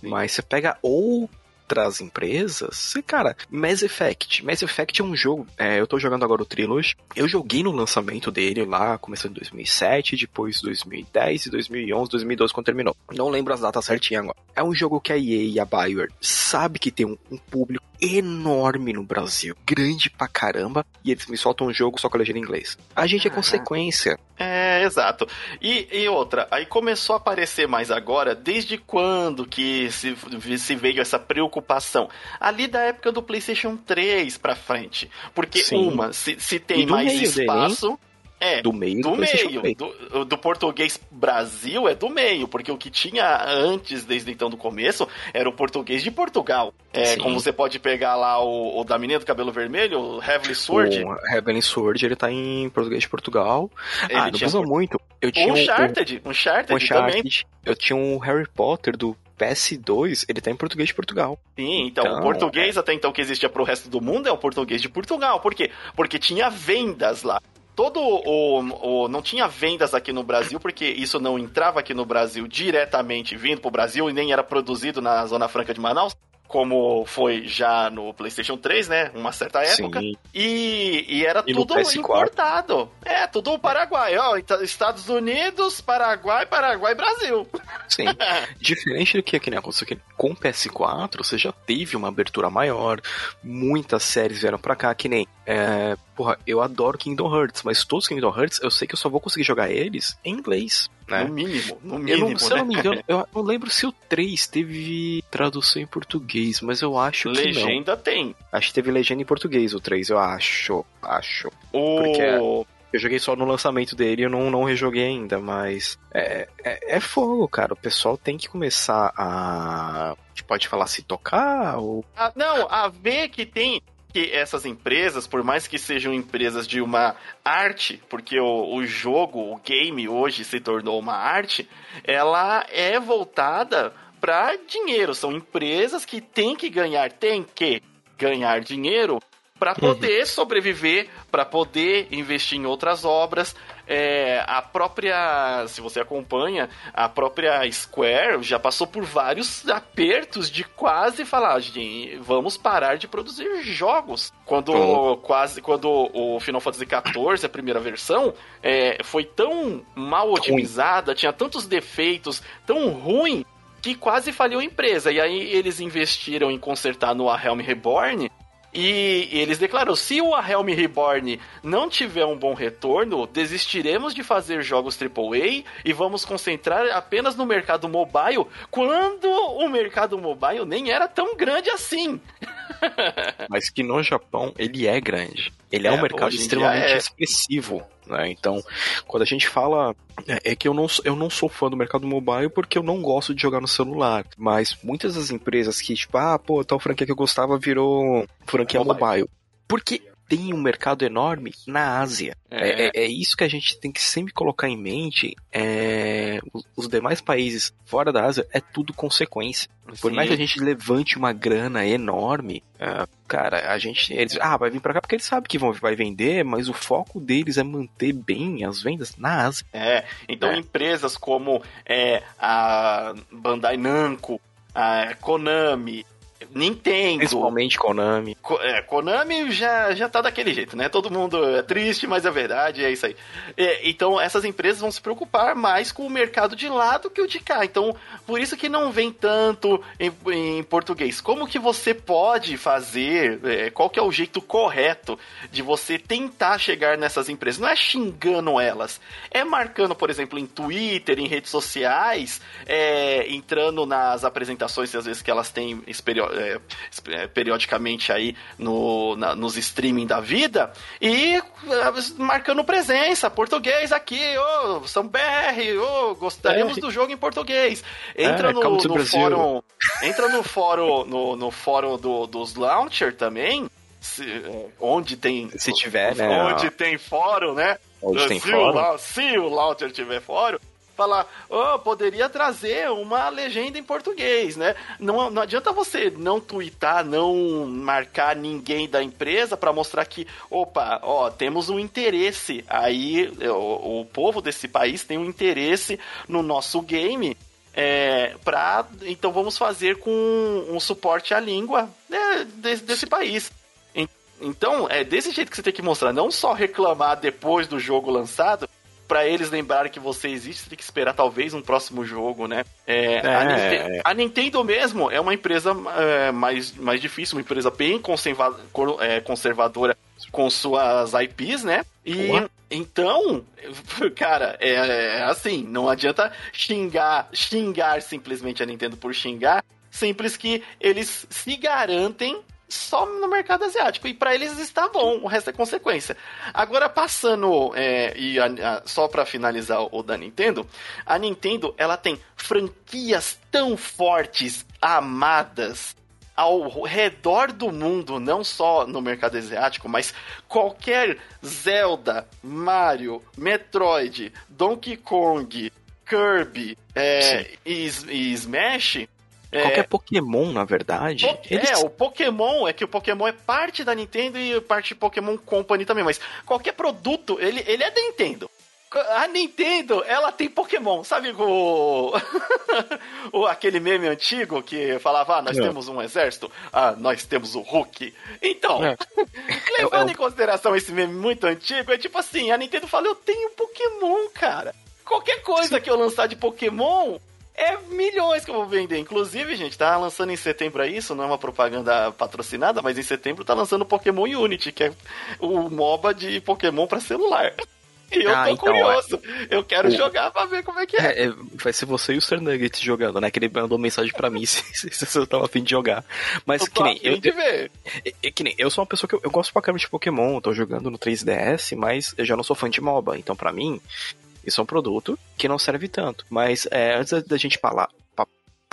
[SPEAKER 2] Sim. Mas você pega ou outras empresas, cara, Mass Effect. Mass Effect é um jogo. É, eu tô jogando agora o Trilogy. Eu joguei no lançamento dele lá, começando em 2007, depois 2010 e 2011, 2012 quando terminou. Não lembro as datas certinhas agora. É um jogo que a EA e a BioWare sabe que tem um, um público enorme no Brasil, grande pra caramba, e eles me soltam um jogo só com a legenda em inglês. A gente é consequência.
[SPEAKER 1] É, exato. E, e outra, aí começou a aparecer mais agora, desde quando que se, se veio essa preocupação? Ali da época do PlayStation 3 pra frente. Porque, Sim. uma, se, se tem mais espaço. Dele, é, do meio do, do meio. Do, do, português Brasil é do meio, porque o que tinha antes, desde então do começo, era o português de Portugal. É, como você pode pegar lá o, o da menina do cabelo vermelho, o Heavenly Sword. O
[SPEAKER 2] Heavenly Sword, ele tá em português de Portugal. Ele ah, não precisa muito. Eu tinha
[SPEAKER 1] um Uncharted, um, Uncharted, Uncharted também.
[SPEAKER 2] Eu tinha um Harry Potter do PS2, ele tá em português de Portugal.
[SPEAKER 1] Sim, então, então o português é... até então que existia pro resto do mundo é o português de Portugal. Por quê? Porque tinha vendas lá todo o, o, não tinha vendas aqui no Brasil porque isso não entrava aqui no Brasil diretamente vindo para o Brasil e nem era produzido na Zona Franca de Manaus como foi já no PlayStation 3, né? Uma certa época. Sim. E, e era e tudo importado. É, tudo Paraguai. Ó, Estados Unidos, Paraguai, Paraguai, Brasil.
[SPEAKER 2] Sim. Diferente do que aqui, né? Com o PS4, você já teve uma abertura maior, muitas séries vieram pra cá, que nem é, porra, eu adoro Kingdom Hearts, mas todos os Kingdom Hearts eu sei que eu só vou conseguir jogar eles em inglês. Né?
[SPEAKER 1] No mínimo, no mínimo.
[SPEAKER 2] Eu não, se eu não me engano, eu não lembro se o 3 teve tradução em português, mas eu acho
[SPEAKER 1] legenda
[SPEAKER 2] que.
[SPEAKER 1] Legenda tem.
[SPEAKER 2] Acho que teve legenda em português o 3, eu acho. Acho.
[SPEAKER 1] O... Porque
[SPEAKER 2] eu joguei só no lançamento dele e eu não, não rejoguei ainda, mas é, é, é fogo, cara. O pessoal tem que começar a. A gente pode falar se tocar ou.
[SPEAKER 1] Ah, não, a ver que tem que essas empresas, por mais que sejam empresas de uma arte, porque o, o jogo, o game hoje se tornou uma arte, ela é voltada para dinheiro. São empresas que têm que ganhar, têm que ganhar dinheiro para uhum. poder uhum. sobreviver, para poder investir em outras obras. É, a própria, se você acompanha, a própria Square já passou por vários apertos de quase falar, gente, vamos parar de produzir jogos. Quando uhum. quase, quando o Final Fantasy XIV, a primeira versão, é, foi tão mal otimizada, tinha tantos defeitos, tão ruim que quase faliu a empresa. E aí eles investiram em consertar no A Helm Reborn e eles declararam: se o A Helm Reborn não tiver um bom retorno, desistiremos de fazer jogos AAA e vamos concentrar apenas no mercado mobile, quando o mercado mobile nem era tão grande assim.
[SPEAKER 2] Mas que no Japão ele é grande. Ele é, é um mercado extremamente é. expressivo. Né? Então, quando a gente fala. É, é, que eu não, eu não sou fã do mercado mobile porque eu não gosto de jogar no celular. Mas muitas das empresas que, tipo, ah, pô, tal franquia que eu gostava virou franquia mobile. mobile. Porque tem um mercado enorme na Ásia. É. É, é, isso que a gente tem que sempre colocar em mente. É, os, demais países fora da Ásia é tudo consequência. Por Sim. mais que a gente levante uma grana enorme, é, cara, a gente. Eles, ah, vai vir pra cá porque eles sabem que vão, vai vender, mas o foco deles é manter bem as vendas na Ásia.
[SPEAKER 1] É, então é. empresas como é, a Bandai Namco, a Konami, Nintendo.
[SPEAKER 2] Principalmente Konami.
[SPEAKER 1] Ko é, Konami já, já tá daquele jeito, né? Todo mundo é triste, mas é verdade, é isso aí. É, então, essas empresas vão se preocupar mais com o mercado de lá do que o de cá. Então, por isso que não vem tanto em, em português. Como que você pode fazer, é, qual que é o jeito correto de você tentar chegar nessas empresas? Não é xingando elas, é marcando, por exemplo, em Twitter, em redes sociais, é, entrando nas apresentações, às vezes que elas têm é, é, periodicamente aí no, na, nos streaming da vida e é, marcando presença, português aqui, ô, oh, São BR, ô, oh, gostaríamos é. do jogo em português. Entra no, no fórum, entra no fórum, no, no fórum do, dos launcher também, se, onde tem
[SPEAKER 2] se tiver,
[SPEAKER 1] né? Onde tem fórum, né?
[SPEAKER 2] Onde tem se fórum.
[SPEAKER 1] O, se o launcher tiver fórum, falar, oh, poderia trazer uma legenda em português, né? Não, não adianta você não twittar, não marcar ninguém da empresa para mostrar que, opa, ó, temos um interesse aí, o, o povo desse país tem um interesse no nosso game. É, pra, então vamos fazer com um suporte à língua né, desse, desse país. Então, é desse jeito que você tem que mostrar, não só reclamar depois do jogo lançado, para eles lembrarem que você existe, você tem que esperar talvez um próximo jogo, né? É, é, a, Nintendo, a, Nintendo, mesmo é uma empresa é, mais, mais difícil, uma empresa bem conserva, é, conservadora com suas IPs, né? E então, cara, é, é, assim, não adianta xingar, xingar simplesmente a Nintendo por xingar, simples que eles se garantem só no mercado asiático. E para eles está bom, o resto é consequência. Agora, passando, é, e a, a, só para finalizar o, o da Nintendo, a Nintendo ela tem franquias tão fortes, amadas, ao redor do mundo, não só no mercado asiático, mas qualquer Zelda, Mario, Metroid, Donkey Kong, Kirby é, e, e, Smash
[SPEAKER 2] é. Qualquer Pokémon, na verdade.
[SPEAKER 1] Po eles... É, o Pokémon é que o Pokémon é parte da Nintendo e parte Pokémon Company também, mas qualquer produto, ele, ele é da Nintendo. A Nintendo, ela tem Pokémon, sabe o... o aquele meme antigo que falava, ah, nós é. temos um exército, ah, nós temos o Hulk. Então, é. levando é, em consideração esse meme muito antigo, é tipo assim, a Nintendo fala, eu tenho Pokémon, cara. Qualquer coisa Sim. que eu lançar de Pokémon, é milhões que eu vou vender. Inclusive, gente, tá lançando em setembro aí, isso não é uma propaganda patrocinada, mas em setembro tá lançando o Pokémon Unity, que é o MOBA de Pokémon para celular. E eu ah, tô então, curioso. É... Eu quero o... jogar pra ver como é que é. é.
[SPEAKER 2] é vai ser você e o Sir Nugget jogando, né? Que ele mandou mensagem pra mim se, se você tava afim de jogar. Mas eu que nem. Eu,
[SPEAKER 1] de ver.
[SPEAKER 2] É, é, que nem. Eu sou uma pessoa que eu, eu gosto pra caramba de Pokémon, tô jogando no 3DS, mas eu já não sou fã de MOBA. Então, pra mim, isso é um produto que não serve tanto. Mas é, antes da gente falar,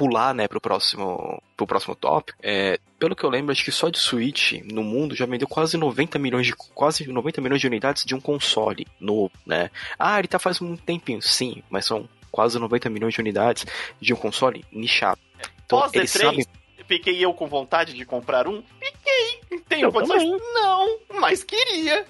[SPEAKER 2] pular, né, pro próximo, pro próximo tópico, é, pelo que eu lembro, acho que só de Switch no mundo já vendeu quase 90 milhões de quase 90 milhões de unidades de um console novo, né? Ah, ele tá faz um tempinho, sim, mas são quase 90 milhões de unidades de um console nichado.
[SPEAKER 1] Então, Pós eles D3, sabem... fiquei eu com vontade de comprar um? Fiquei. Tenho condições? Não, mas queria.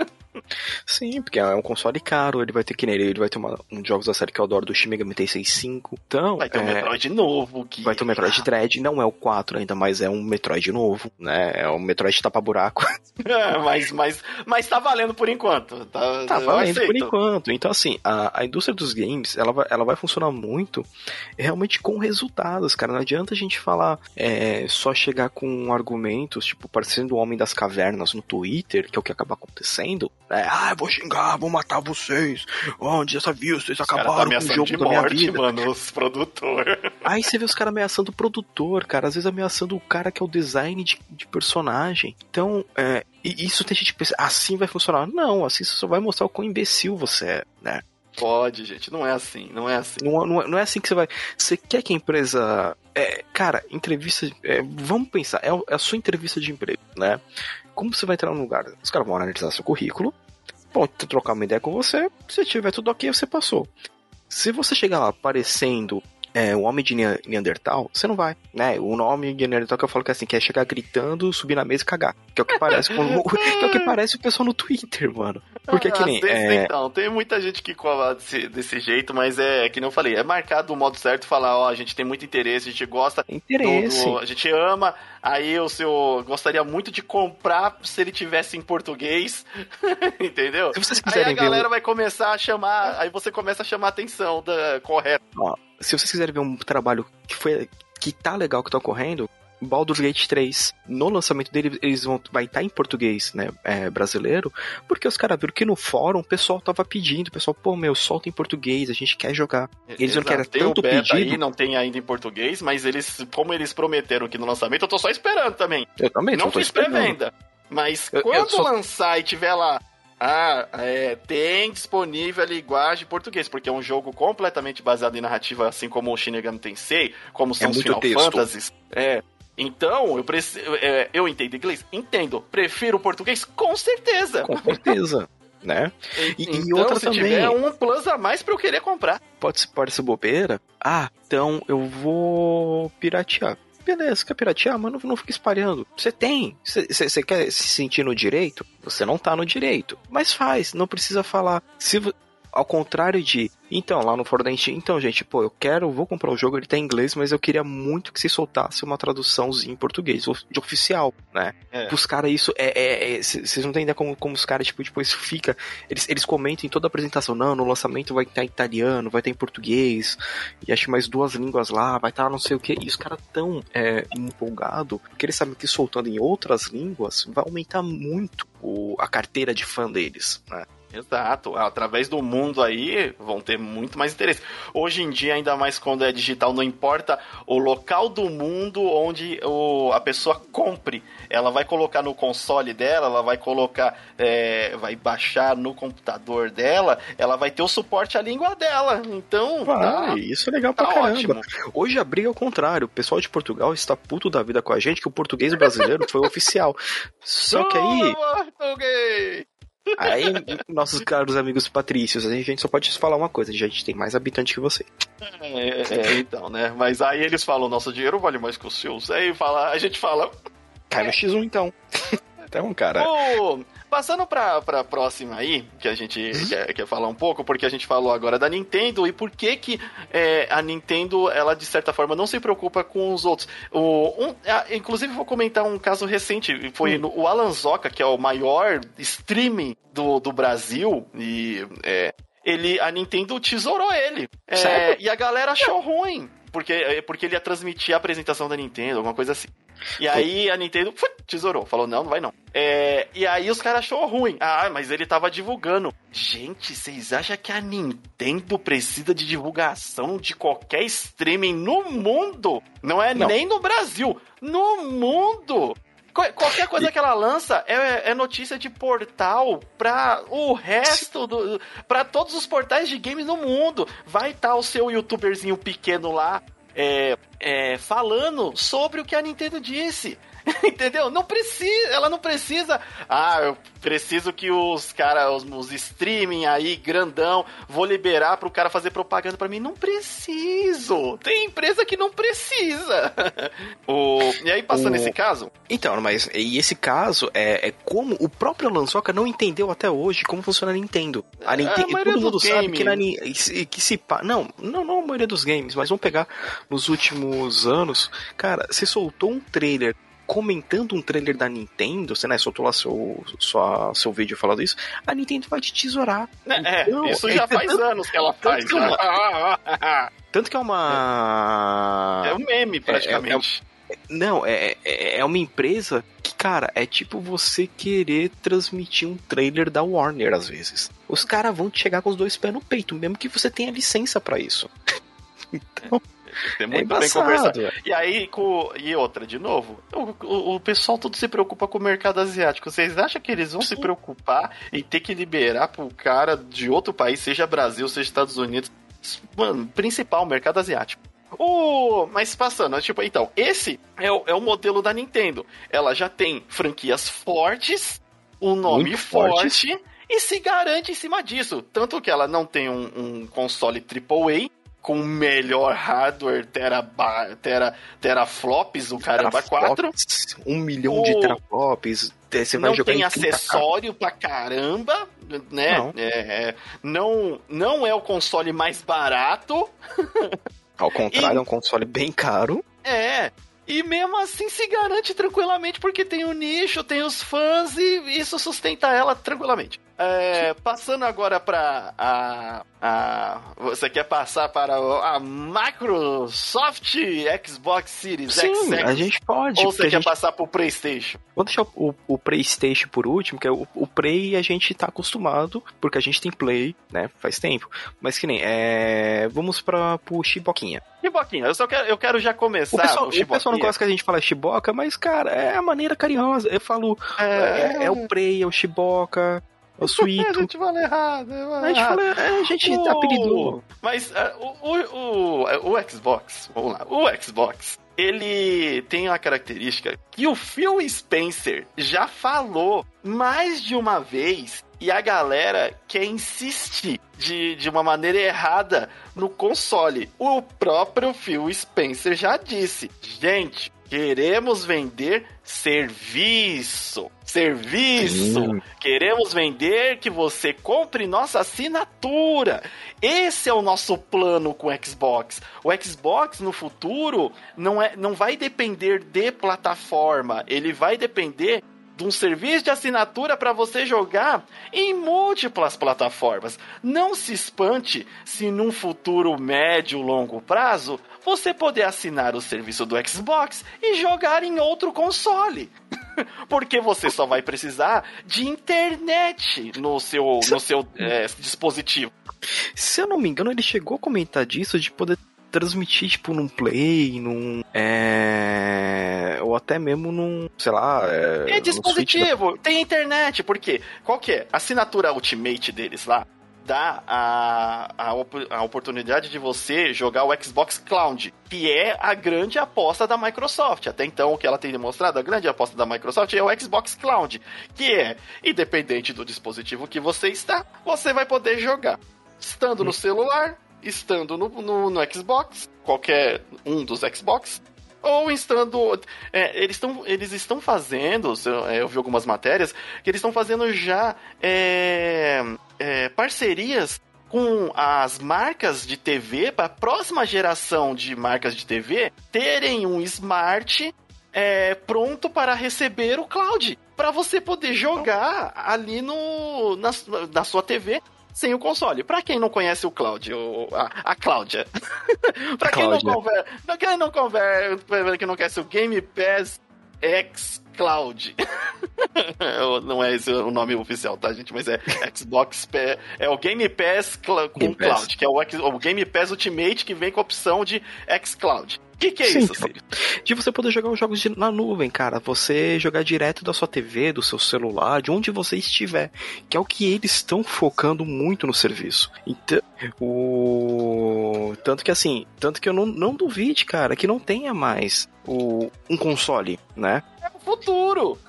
[SPEAKER 2] Sim, porque é um console caro, ele vai ter que nele, ele vai ter uma, um jogos da série que eu adoro do Shin Megami Tensei 5. Então,
[SPEAKER 1] vai ter um é, Metroid novo, que
[SPEAKER 2] vai ter um Metroid Dread, não é o 4 ainda, mas é um Metroid novo, né? É um Metroid tapa buraco.
[SPEAKER 1] É, mas mas mas tá valendo por enquanto. Tá,
[SPEAKER 2] tá valendo por enquanto. Então assim, a, a indústria dos games, ela vai, ela vai funcionar muito realmente com resultados, cara. Não adianta a gente falar é, só chegar com argumentos, tipo, parecendo o Homem das Cavernas no Twitter, que é o que acaba acontecendo, é, ah, vou xingar, vou matar vocês. Onde essa viu? Vocês os acabaram tá com o jogo da minha vida.
[SPEAKER 1] mano, os produtores.
[SPEAKER 2] Aí você vê os caras ameaçando o produtor, cara. Às vezes ameaçando o cara que é o design de, de personagem. Então, é, isso tem gente que pensa, assim vai funcionar. Não, assim você só vai mostrar o quão imbecil você é, né?
[SPEAKER 1] Pode, gente, não é assim, não é assim.
[SPEAKER 2] Não, não, é, não é assim que você vai. Você quer que a empresa. É, cara, entrevista. É, vamos pensar, é, é a sua entrevista de emprego, né? Como você vai entrar no lugar? Os caras vão analisar seu currículo, pode trocar uma ideia com você, se tiver tudo ok, você passou. Se você chegar lá parecendo é, o homem de Neandertal, você não vai, né? O nome de Neandertal que eu falo que é assim, que é chegar gritando, subir na mesa e cagar. Que é o que parece com, que é o que parece o pessoal no Twitter, mano. Porque
[SPEAKER 1] ah,
[SPEAKER 2] que nem.
[SPEAKER 1] É... Então, tem muita gente que cola desse, desse jeito, mas é que nem eu falei, é marcado o modo certo falar, ó, a gente tem muito interesse, a gente gosta.
[SPEAKER 2] Interesse. Do,
[SPEAKER 1] do, a gente ama, aí o seu. Gostaria muito de comprar se ele tivesse em português. Entendeu?
[SPEAKER 2] Se vocês quiserem
[SPEAKER 1] aí a galera vai começar a chamar. Aí você começa a chamar a atenção da correta.
[SPEAKER 2] Ó, se vocês quiserem ver um trabalho que foi. que tá legal que tá ocorrendo, Baldur's Gate 3, no lançamento dele, eles vão vai estar tá em português, né, é, brasileiro, porque os caras viram que no fórum o pessoal tava pedindo, o pessoal, pô, meu, solta em português, a gente quer jogar.
[SPEAKER 1] Eles não querem tanto pedido. Aí, não tem ainda em português, mas eles, como eles prometeram que no lançamento, eu tô só esperando também.
[SPEAKER 2] Eu também,
[SPEAKER 1] Não fiz pré-venda. Mas eu, quando eu só... lançar e tiver lá ah, é, tem disponível a linguagem português, porque é um jogo completamente baseado em narrativa, assim como o Shin Megami Tensei, como são é os Final texto. Fantasies. É, então, eu, preciso, é, eu entendo inglês? Entendo. Prefiro português? Com certeza.
[SPEAKER 2] Com certeza. né?
[SPEAKER 1] E, então, e outra se também. tiver um plus a mais pra eu querer comprar.
[SPEAKER 2] Pode, pode ser bobeira? Ah, então eu vou piratear. Beleza, quer piratear, mas não, não fica espalhando. Você tem. Você quer se sentir no direito? Você não tá no direito. Mas faz, não precisa falar. Se, ao contrário de, então, lá no fórum da gente, então, gente, pô, eu quero, vou comprar o um jogo, ele tá em inglês, mas eu queria muito que se soltasse uma traduçãozinha em português, de oficial, né? É. Os caras, isso é. Vocês é, é, não têm ideia como, como os caras, tipo, depois fica. Eles, eles comentam em toda a apresentação, não, no lançamento vai estar em italiano, vai estar em português, e acho mais duas línguas lá, vai estar não sei o que. E os caras tão é, empolgados, porque eles sabem que soltando em outras línguas vai aumentar muito o, a carteira de fã deles, né?
[SPEAKER 1] Exato. Através do mundo aí vão ter muito mais interesse. Hoje em dia, ainda mais quando é digital, não importa o local do mundo onde o, a pessoa compre. Ela vai colocar no console dela, ela vai colocar, é, vai baixar no computador dela, ela vai ter o suporte à língua dela. Então,
[SPEAKER 2] ah, tá, isso é legal tá pra caramba. Ótimo. Hoje a briga é o contrário. O pessoal de Portugal está puto da vida com a gente que o português brasileiro foi oficial. Só que aí. Português! Aí, nossos caros amigos patrícios, a gente só pode falar uma coisa, a gente tem mais habitante que você.
[SPEAKER 1] É, é, então, né? Mas aí eles falam, nosso dinheiro vale mais que o seu. Aí fala, a gente fala.
[SPEAKER 2] Cai no X1 então. Então, cara.
[SPEAKER 1] Oh, passando pra, pra próxima aí, que a gente uhum. quer, quer, falar um pouco, porque a gente falou agora da Nintendo e por que que é, a Nintendo, ela de certa forma não se preocupa com os outros. O, um, a, inclusive, vou comentar um caso recente, foi hum. no, o Alan Zoka, que é o maior streaming do, do Brasil, e é, ele, a Nintendo tesourou ele. É, e a galera achou ruim porque, é, porque ele ia transmitir a apresentação da Nintendo, alguma coisa assim. E aí a Nintendo ui, tesourou, falou: não, não vai não. É, e aí os caras achou ruim. Ah, mas ele tava divulgando. Gente, vocês acham que a Nintendo precisa de divulgação de qualquer streaming no mundo? Não é não. nem no Brasil, no mundo! Qualquer coisa que ela lança é, é notícia de portal pra o resto do. pra todos os portais de games no mundo. Vai estar tá o seu youtuberzinho pequeno lá é, é, falando sobre o que a Nintendo disse. Entendeu? Não precisa, ela não precisa. Ah, eu preciso que os caras, os, os, streaming aí, grandão, vou liberar pro cara fazer propaganda para mim. Não preciso. Tem empresa que não precisa. o, e aí, passando o... esse caso?
[SPEAKER 2] Então, mas e esse caso é, é como o próprio Lanzoca não entendeu até hoje como funciona a Nintendo. A Nintendo, é, a todo mundo sabe que, na, que se. Não, não, não a maioria dos games, mas vamos pegar nos últimos anos. Cara, você soltou um trailer comentando um trailer da Nintendo, você né, soltou lá seu, sua, seu vídeo falando isso, a Nintendo vai te tesourar.
[SPEAKER 1] É, então, isso já é, faz tanto, anos que ela faz.
[SPEAKER 2] Tanto que, é uma, tanto que é uma.
[SPEAKER 1] É um meme, praticamente.
[SPEAKER 2] É, é, não, é, é uma empresa que, cara, é tipo você querer transmitir um trailer da Warner às vezes. Os caras vão te chegar com os dois pés no peito, mesmo que você tenha licença para isso. então.
[SPEAKER 1] Tem muito é bem conversado. E aí, com, e outra, de novo, o, o, o, pessoal todo se preocupa com o mercado asiático. Vocês acham que eles vão se preocupar em ter que liberar pro cara de outro país, seja Brasil, seja Estados Unidos? Mano, principal, mercado asiático. O, mas passando, tipo, então, esse é o, é o modelo da Nintendo. Ela já tem franquias fortes, um nome forte, e se garante em cima disso. Tanto que ela não tem um, um console AAA, com melhor hardware, tera, tera, teraflops, o caramba, 4.
[SPEAKER 2] Um milhão o... de teraflops.
[SPEAKER 1] Você não tem acessório pra caramba, né? Não. É, é, não, não é o console mais barato.
[SPEAKER 2] Ao contrário, e... é um console bem caro.
[SPEAKER 1] É, e mesmo assim se garante tranquilamente porque tem o nicho, tem os fãs e isso sustenta ela tranquilamente. É, passando agora para a, a. Você quer passar para a Microsoft Xbox Series
[SPEAKER 2] Sim, X? A gente pode.
[SPEAKER 1] Ou você quer
[SPEAKER 2] gente...
[SPEAKER 1] passar para o PlayStation?
[SPEAKER 2] Vou deixar o, o PlayStation por último, que é o, o Play a gente tá acostumado, porque a gente tem Play, né? Faz tempo. Mas que nem. É... Vamos para o Chiboquinha.
[SPEAKER 1] Chiboquinha, eu só quero, eu quero já começar. O
[SPEAKER 2] pessoal, o, pessoal não gosta que a gente fala Chiboca, mas, cara, é a maneira carinhosa. Eu falo. É, é, é o Prey, é o Chiboca. O suíto.
[SPEAKER 1] a gente fala errado.
[SPEAKER 2] A gente, fala, é, a gente o... apelidou.
[SPEAKER 1] Mas uh, o, o, o, Xbox, vamos lá, o Xbox, ele tem uma característica que o Phil Spencer já falou mais de uma vez e a galera quer insistir de, de uma maneira errada no console. O próprio Phil Spencer já disse: gente, Queremos vender serviço. Serviço. Queremos vender que você compre nossa assinatura. Esse é o nosso plano com o Xbox. O Xbox no futuro não, é, não vai depender de plataforma. Ele vai depender de um serviço de assinatura para você jogar em múltiplas plataformas. Não se espante se num futuro médio longo prazo você poder assinar o serviço do Xbox e jogar em outro console. Porque você só vai precisar de internet no seu, no seu é, dispositivo.
[SPEAKER 2] Se eu não me engano, ele chegou a comentar disso de poder transmitir, tipo, num Play, num. É... Ou até mesmo num. Sei lá.
[SPEAKER 1] É, é dispositivo, da... tem internet, porque qual que é? A assinatura Ultimate deles lá dá a, a, a, oportunidade de você jogar o Xbox Cloud, que é a grande aposta da Microsoft. Até então, o que ela tem demonstrado, a grande aposta da Microsoft é o Xbox Cloud, que é, independente do dispositivo que você está, você vai poder jogar. Estando no celular, estando no, no, no Xbox, qualquer um dos Xbox, ou estando. É, eles, estão, eles estão fazendo, eu vi algumas matérias, que eles estão fazendo já é, é, parcerias com as marcas de TV, para a próxima geração de marcas de TV terem um smart é, pronto para receber o cloud. Para você poder jogar ali no, na, na sua TV sem o console. Para quem não conhece o Cloud, o, a, a Cláudia. para quem, não conver, quem não conver, quem não conhece o Game Pass X Cloud. não é esse o nome oficial, tá, gente? Mas é Xbox é o Game Pass com Game Cloud, Pass. que é o, o Game Pass Ultimate que vem com a opção de X Cloud que, que é Sim, isso, Sirius?
[SPEAKER 2] De você poder jogar os jogos de, na nuvem, cara. Você jogar direto da sua TV, do seu celular, de onde você estiver. Que é o que eles estão focando muito no serviço. Então, o... Tanto que assim, tanto que eu não, não duvide, cara, que não tenha mais o, um console, né?
[SPEAKER 1] É o futuro!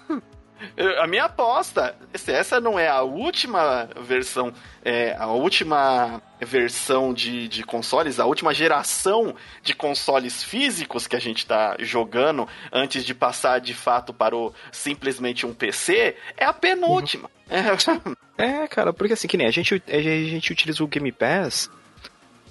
[SPEAKER 1] A minha aposta, se essa não é a última versão, é, a última versão de, de consoles, a última geração de consoles físicos que a gente está jogando antes de passar de fato para o simplesmente um PC, é a penúltima.
[SPEAKER 2] Uhum. É, cara, porque assim, que nem a gente, a gente utiliza o Game Pass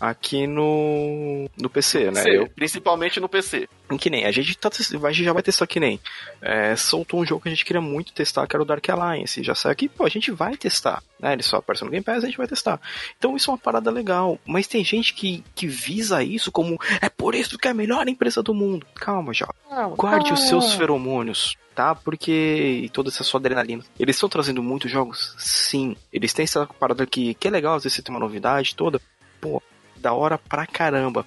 [SPEAKER 2] aqui no, no PC, né?
[SPEAKER 1] Eu, principalmente no PC.
[SPEAKER 2] Que nem, a gente, tá, a gente já vai testar que nem. É, soltou um jogo que a gente queria muito testar, que era o Dark Alliance. Já saiu aqui, pô, a gente vai testar. Né? Ele só aparece no Game Pass, a gente vai testar. Então isso é uma parada legal. Mas tem gente que, que visa isso como é por isso que é a melhor empresa do mundo. Calma, já. Guarde os seus feromônios tá? Porque toda essa sua adrenalina. Eles estão trazendo muitos jogos? Sim. Eles têm essa parada aqui que é legal, às vezes você tem uma novidade toda. Pô, da hora pra caramba.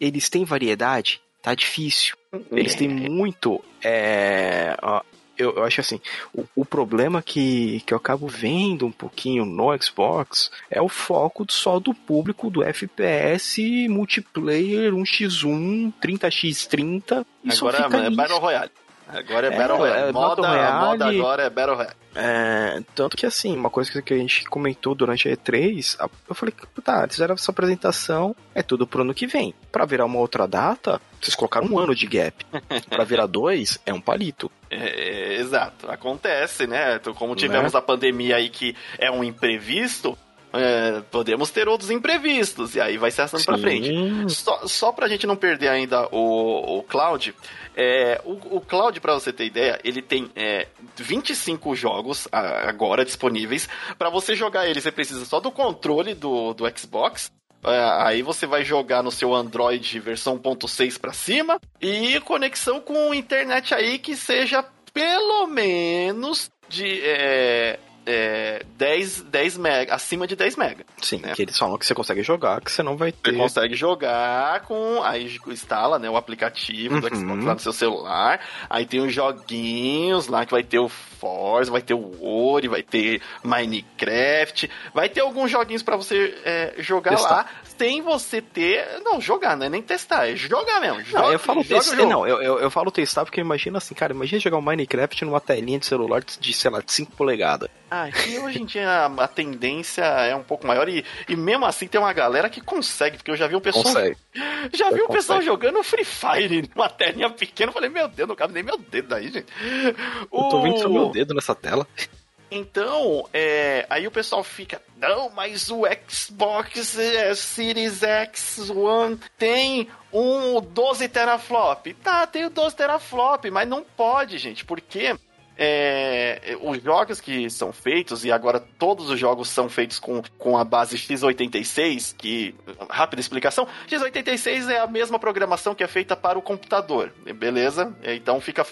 [SPEAKER 2] Eles têm variedade? Tá difícil. Eles têm é. muito. É, ó, eu, eu, acho assim, o, o, problema que, que eu acabo vendo um pouquinho no Xbox é o foco só do público do FPS multiplayer 1x1, 30x30.
[SPEAKER 1] Agora é Battle Royale. Agora é, é Battle Royale. É, moda, Royale, moda agora é Battle Royale.
[SPEAKER 2] É, tanto que assim, uma coisa que a gente comentou durante a E3, eu falei, tá, eles fizeram essa apresentação, é tudo pro ano que vem. Pra virar uma outra data, vocês colocaram um ano de gap. pra virar dois, é um palito.
[SPEAKER 1] É, é, exato, acontece, né? Então, como tivemos né? a pandemia aí que é um imprevisto, é, podemos ter outros imprevistos, e aí vai se arrastando pra frente. Só, só pra gente não perder ainda o, o Cloud, é, o, o Cloud, pra você ter ideia, ele tem é, 25 jogos agora disponíveis. para você jogar ele, você precisa só do controle do, do Xbox. É, aí você vai jogar no seu Android versão 1.6 para cima e conexão com internet aí que seja pelo menos de é, é, 10, 10 mega, acima de 10 mega.
[SPEAKER 2] Sim, né? que eles falam que você consegue jogar, que você não vai ter.
[SPEAKER 1] Você consegue jogar com. Aí instala né, o aplicativo uhum. do Xbox lá no seu celular. Aí tem os joguinhos lá que vai ter o Forza, vai ter o Ori, vai ter Minecraft, vai ter alguns joguinhos para você é, jogar Testar. lá sem você ter. Não, jogar, não é nem testar, é jogar mesmo. Joga,
[SPEAKER 2] não, eu falo testar. Não, eu, eu, eu, falo testar porque imagina assim, cara, imagina jogar o Minecraft numa telinha de celular de, sei lá, de 5 polegadas.
[SPEAKER 1] Ah, que hoje em dia a, a, tendência é um pouco maior e, e mesmo assim tem uma galera que consegue, porque eu já vi o pessoal. Consegue. Já vi o pessoal jogando Free Fire numa telinha pequena. Eu falei, meu Deus, não cabe nem meu dedo daí, gente.
[SPEAKER 2] O... Eu tô vendo seu meu dedo nessa tela.
[SPEAKER 1] Então, é, aí o pessoal fica, não, mas o Xbox Series X One tem um 12 teraflop. Tá, tem o 12 teraflop, mas não pode, gente, porque é, os jogos que são feitos, e agora todos os jogos são feitos com, com a base x86, que, rápida explicação, x86 é a mesma programação que é feita para o computador, beleza? Então fica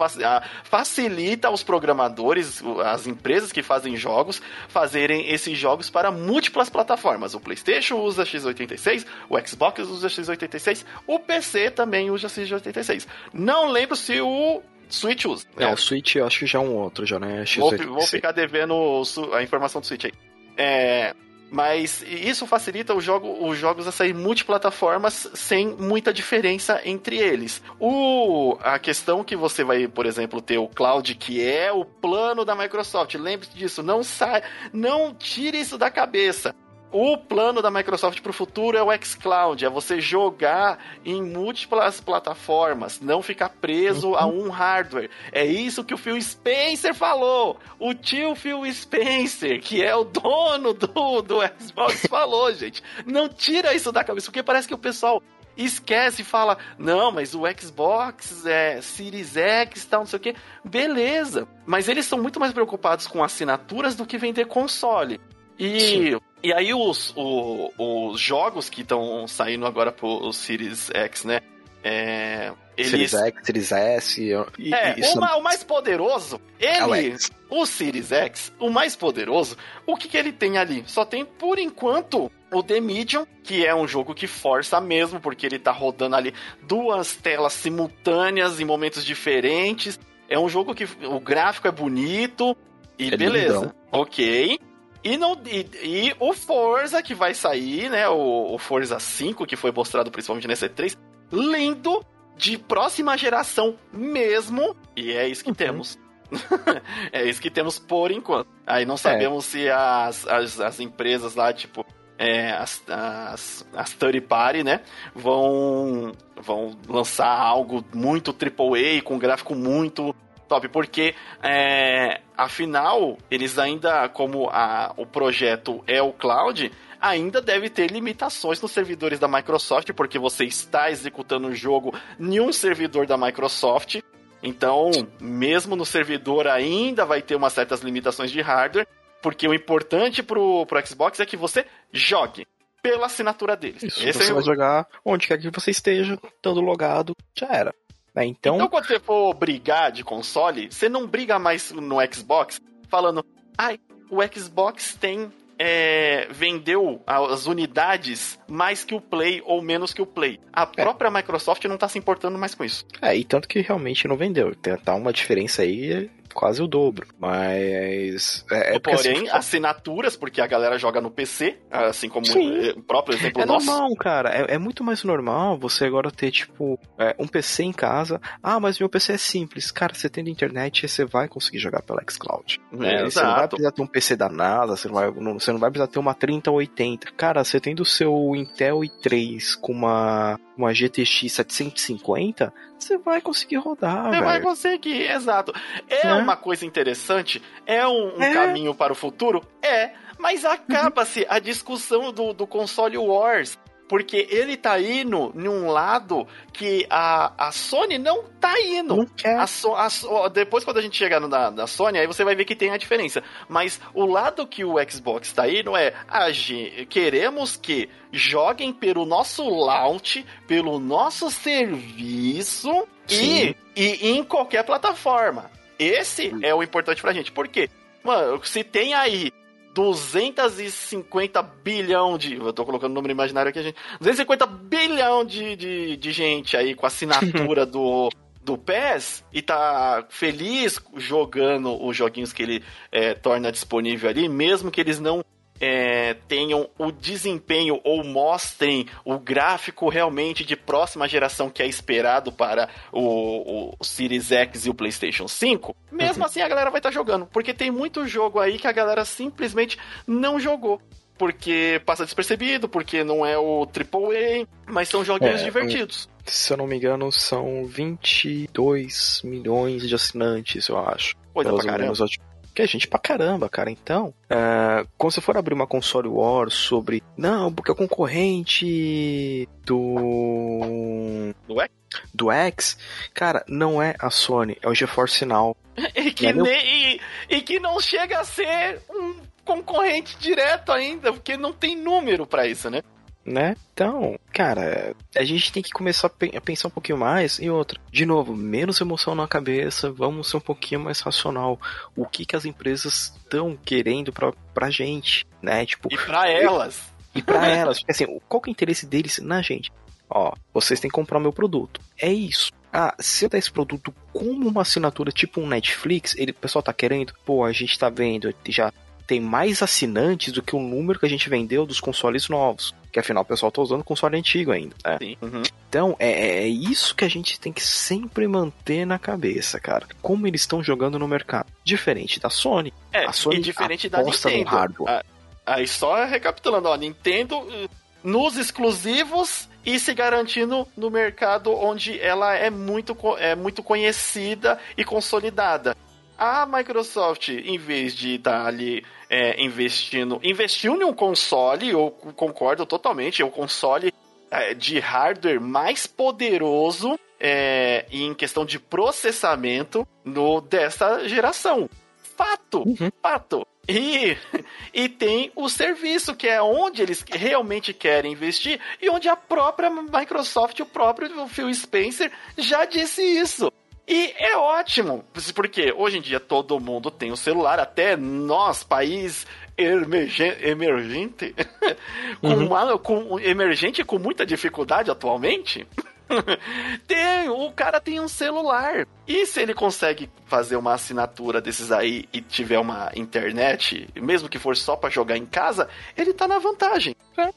[SPEAKER 1] facilita os programadores, as empresas que fazem jogos, fazerem esses jogos para múltiplas plataformas. O PlayStation usa x86, o Xbox usa x86, o PC também usa x86. Não lembro se o Switch usa.
[SPEAKER 2] É, o Switch eu acho que já é um outro, já, né?
[SPEAKER 1] Vou, vou ficar devendo a informação do Switch aí. É, mas isso facilita o jogo, os jogos a sair multiplataformas sem muita diferença entre eles. O, a questão que você vai, por exemplo, ter o cloud, que é o plano da Microsoft, lembre-se disso, não sai, não tire isso da cabeça. O plano da Microsoft para o futuro é o xCloud, é você jogar em múltiplas plataformas, não ficar preso uhum. a um hardware. É isso que o Phil Spencer falou. O tio Phil Spencer, que é o dono do, do Xbox, falou, gente. Não tira isso da cabeça, porque parece que o pessoal esquece e fala: não, mas o Xbox é Series X tal, não sei o que. Beleza. Mas eles são muito mais preocupados com assinaturas do que vender console. E, e aí os, o, os jogos que estão saindo agora pro Series X, né? É,
[SPEAKER 2] eles... Series X, Series S.
[SPEAKER 1] E, é, isso... o, o, mais poderoso, ele, é o, o Series X, o mais poderoso, o que, que ele tem ali? Só tem, por enquanto, o The Medium, que é um jogo que força mesmo, porque ele tá rodando ali duas telas simultâneas em momentos diferentes. É um jogo que o gráfico é bonito e é beleza. Lindão. Ok. E, não, e, e, o Forza que vai sair, né? O, o, Forza 5, que foi mostrado principalmente nesse 3 lindo, de próxima geração mesmo. E é isso que uhum. temos. é isso que temos por enquanto. Aí não sabemos é. se as, as, as, empresas lá, tipo, é, as, as, as third party, né, vão, vão lançar algo muito AAA, com gráfico muito top, porque é, afinal, eles ainda, como a, o projeto é o cloud, ainda deve ter limitações nos servidores da Microsoft, porque você está executando o jogo em um servidor da Microsoft. Então, mesmo no servidor ainda vai ter umas certas limitações de hardware, porque o importante pro, pro Xbox é que você jogue pela assinatura deles.
[SPEAKER 2] Isso, Esse você é vai jogar onde quer que você esteja, estando logado, já era. Né? Então...
[SPEAKER 1] então, quando você for brigar de console, você não briga mais no Xbox falando, ai, o Xbox tem é, vendeu as unidades mais que o Play ou menos que o Play. A é. própria Microsoft não tá se importando mais com isso.
[SPEAKER 2] É, e tanto que realmente não vendeu. Tá uma diferença aí quase o dobro. Mas.
[SPEAKER 1] É, é Porém, assim, assinaturas, porque a galera joga no PC, assim como Sim. o próprio exemplo
[SPEAKER 2] é
[SPEAKER 1] nosso.
[SPEAKER 2] É normal, cara. É, é, muito mais normal você agora ter, tipo, é, um PC em casa. Ah, mas meu PC é simples. Cara, você tendo internet, você vai conseguir jogar pela Xcloud. Né? Você não vai precisar ter um PC da NASA, você não vai, não, você não vai precisar ter uma 3080. Cara, você tendo o seu Intel i3 com uma, uma GTX 750, você vai conseguir rodar, Você
[SPEAKER 1] vai conseguir, exato. É, é, uma coisa interessante? É um, um é. caminho para o futuro? É. Mas acaba-se a discussão do, do console Wars. Porque ele tá indo num lado que a, a Sony não tá indo.
[SPEAKER 2] Não quer.
[SPEAKER 1] A, so, a, depois, quando a gente chegar no da, da Sony, aí você vai ver que tem a diferença. Mas o lado que o Xbox tá indo é: a gente, queremos que joguem pelo nosso launch, pelo nosso serviço e, e, em qualquer plataforma. Esse é o importante pra gente. Por quê? Mano, se tem aí 250 bilhão de. Eu tô colocando o número imaginário aqui, gente. 250 bilhão de, de, de gente aí com assinatura do, do PES e tá feliz jogando os joguinhos que ele é, torna disponível ali, mesmo que eles não é, tenham o desempenho ou mostrem o gráfico realmente de próxima geração que é esperado para o, o Series X e o PlayStation 5, mesmo uhum. assim a galera vai estar tá jogando, porque tem muito jogo aí que a galera simplesmente não jogou. Porque passa despercebido, porque não é o AAA, mas são joguinhos é, divertidos.
[SPEAKER 2] Se eu não me engano, são 22 milhões de assinantes, eu acho.
[SPEAKER 1] Coisa pra caramba. Menos,
[SPEAKER 2] que é gente pra caramba, cara. Então, uh, quando você for abrir uma console war sobre. Não, porque é o concorrente do.
[SPEAKER 1] Do X?
[SPEAKER 2] Do X, cara, não é a Sony, é o GeForce Now.
[SPEAKER 1] e, que nem, e, e que não chega a ser um concorrente direto ainda, porque não tem número para isso, né?
[SPEAKER 2] Né? Então, cara, a gente tem que começar a pensar um pouquinho mais. E outra, de novo, menos emoção na cabeça, vamos ser um pouquinho mais racional. O que que as empresas estão querendo pra, pra gente, né? Tipo,
[SPEAKER 1] e pra elas.
[SPEAKER 2] E, pra elas. Assim, qual que é o interesse deles na gente? Ó, vocês têm que comprar o meu produto. É isso. Ah, se eu der esse produto como uma assinatura tipo um Netflix, ele, o pessoal tá querendo, pô, a gente tá vendo, já tem mais assinantes do que o número que a gente vendeu dos consoles novos. Que afinal o pessoal tá usando console antigo ainda. Né?
[SPEAKER 1] Uhum.
[SPEAKER 2] Então é, é, é, isso que a gente tem que sempre manter na cabeça, cara. Como eles estão jogando no mercado. Diferente da Sony.
[SPEAKER 1] É, a Sony e diferente da Nintendo. No hardware. Aí só recapitulando, ó, Nintendo uh, nos exclusivos e se garantindo no mercado onde ela é muito, é muito conhecida e consolidada. A Microsoft, em vez de estar ali é, investindo, investiu em um console, eu concordo totalmente, é o um console é, de hardware mais poderoso é, em questão de processamento no, dessa geração. Fato, uhum. fato. E, e tem o serviço, que é onde eles realmente querem investir e onde a própria Microsoft, o próprio Phil Spencer já disse isso. E é ótimo, porque hoje em dia todo mundo tem o um celular, até nós, país emergente, com, uhum. uma, com emergente com muita dificuldade atualmente. tem, o cara tem um celular. E se ele consegue fazer uma assinatura desses aí e tiver uma internet, mesmo que for só para jogar em casa, ele tá na vantagem.
[SPEAKER 2] É.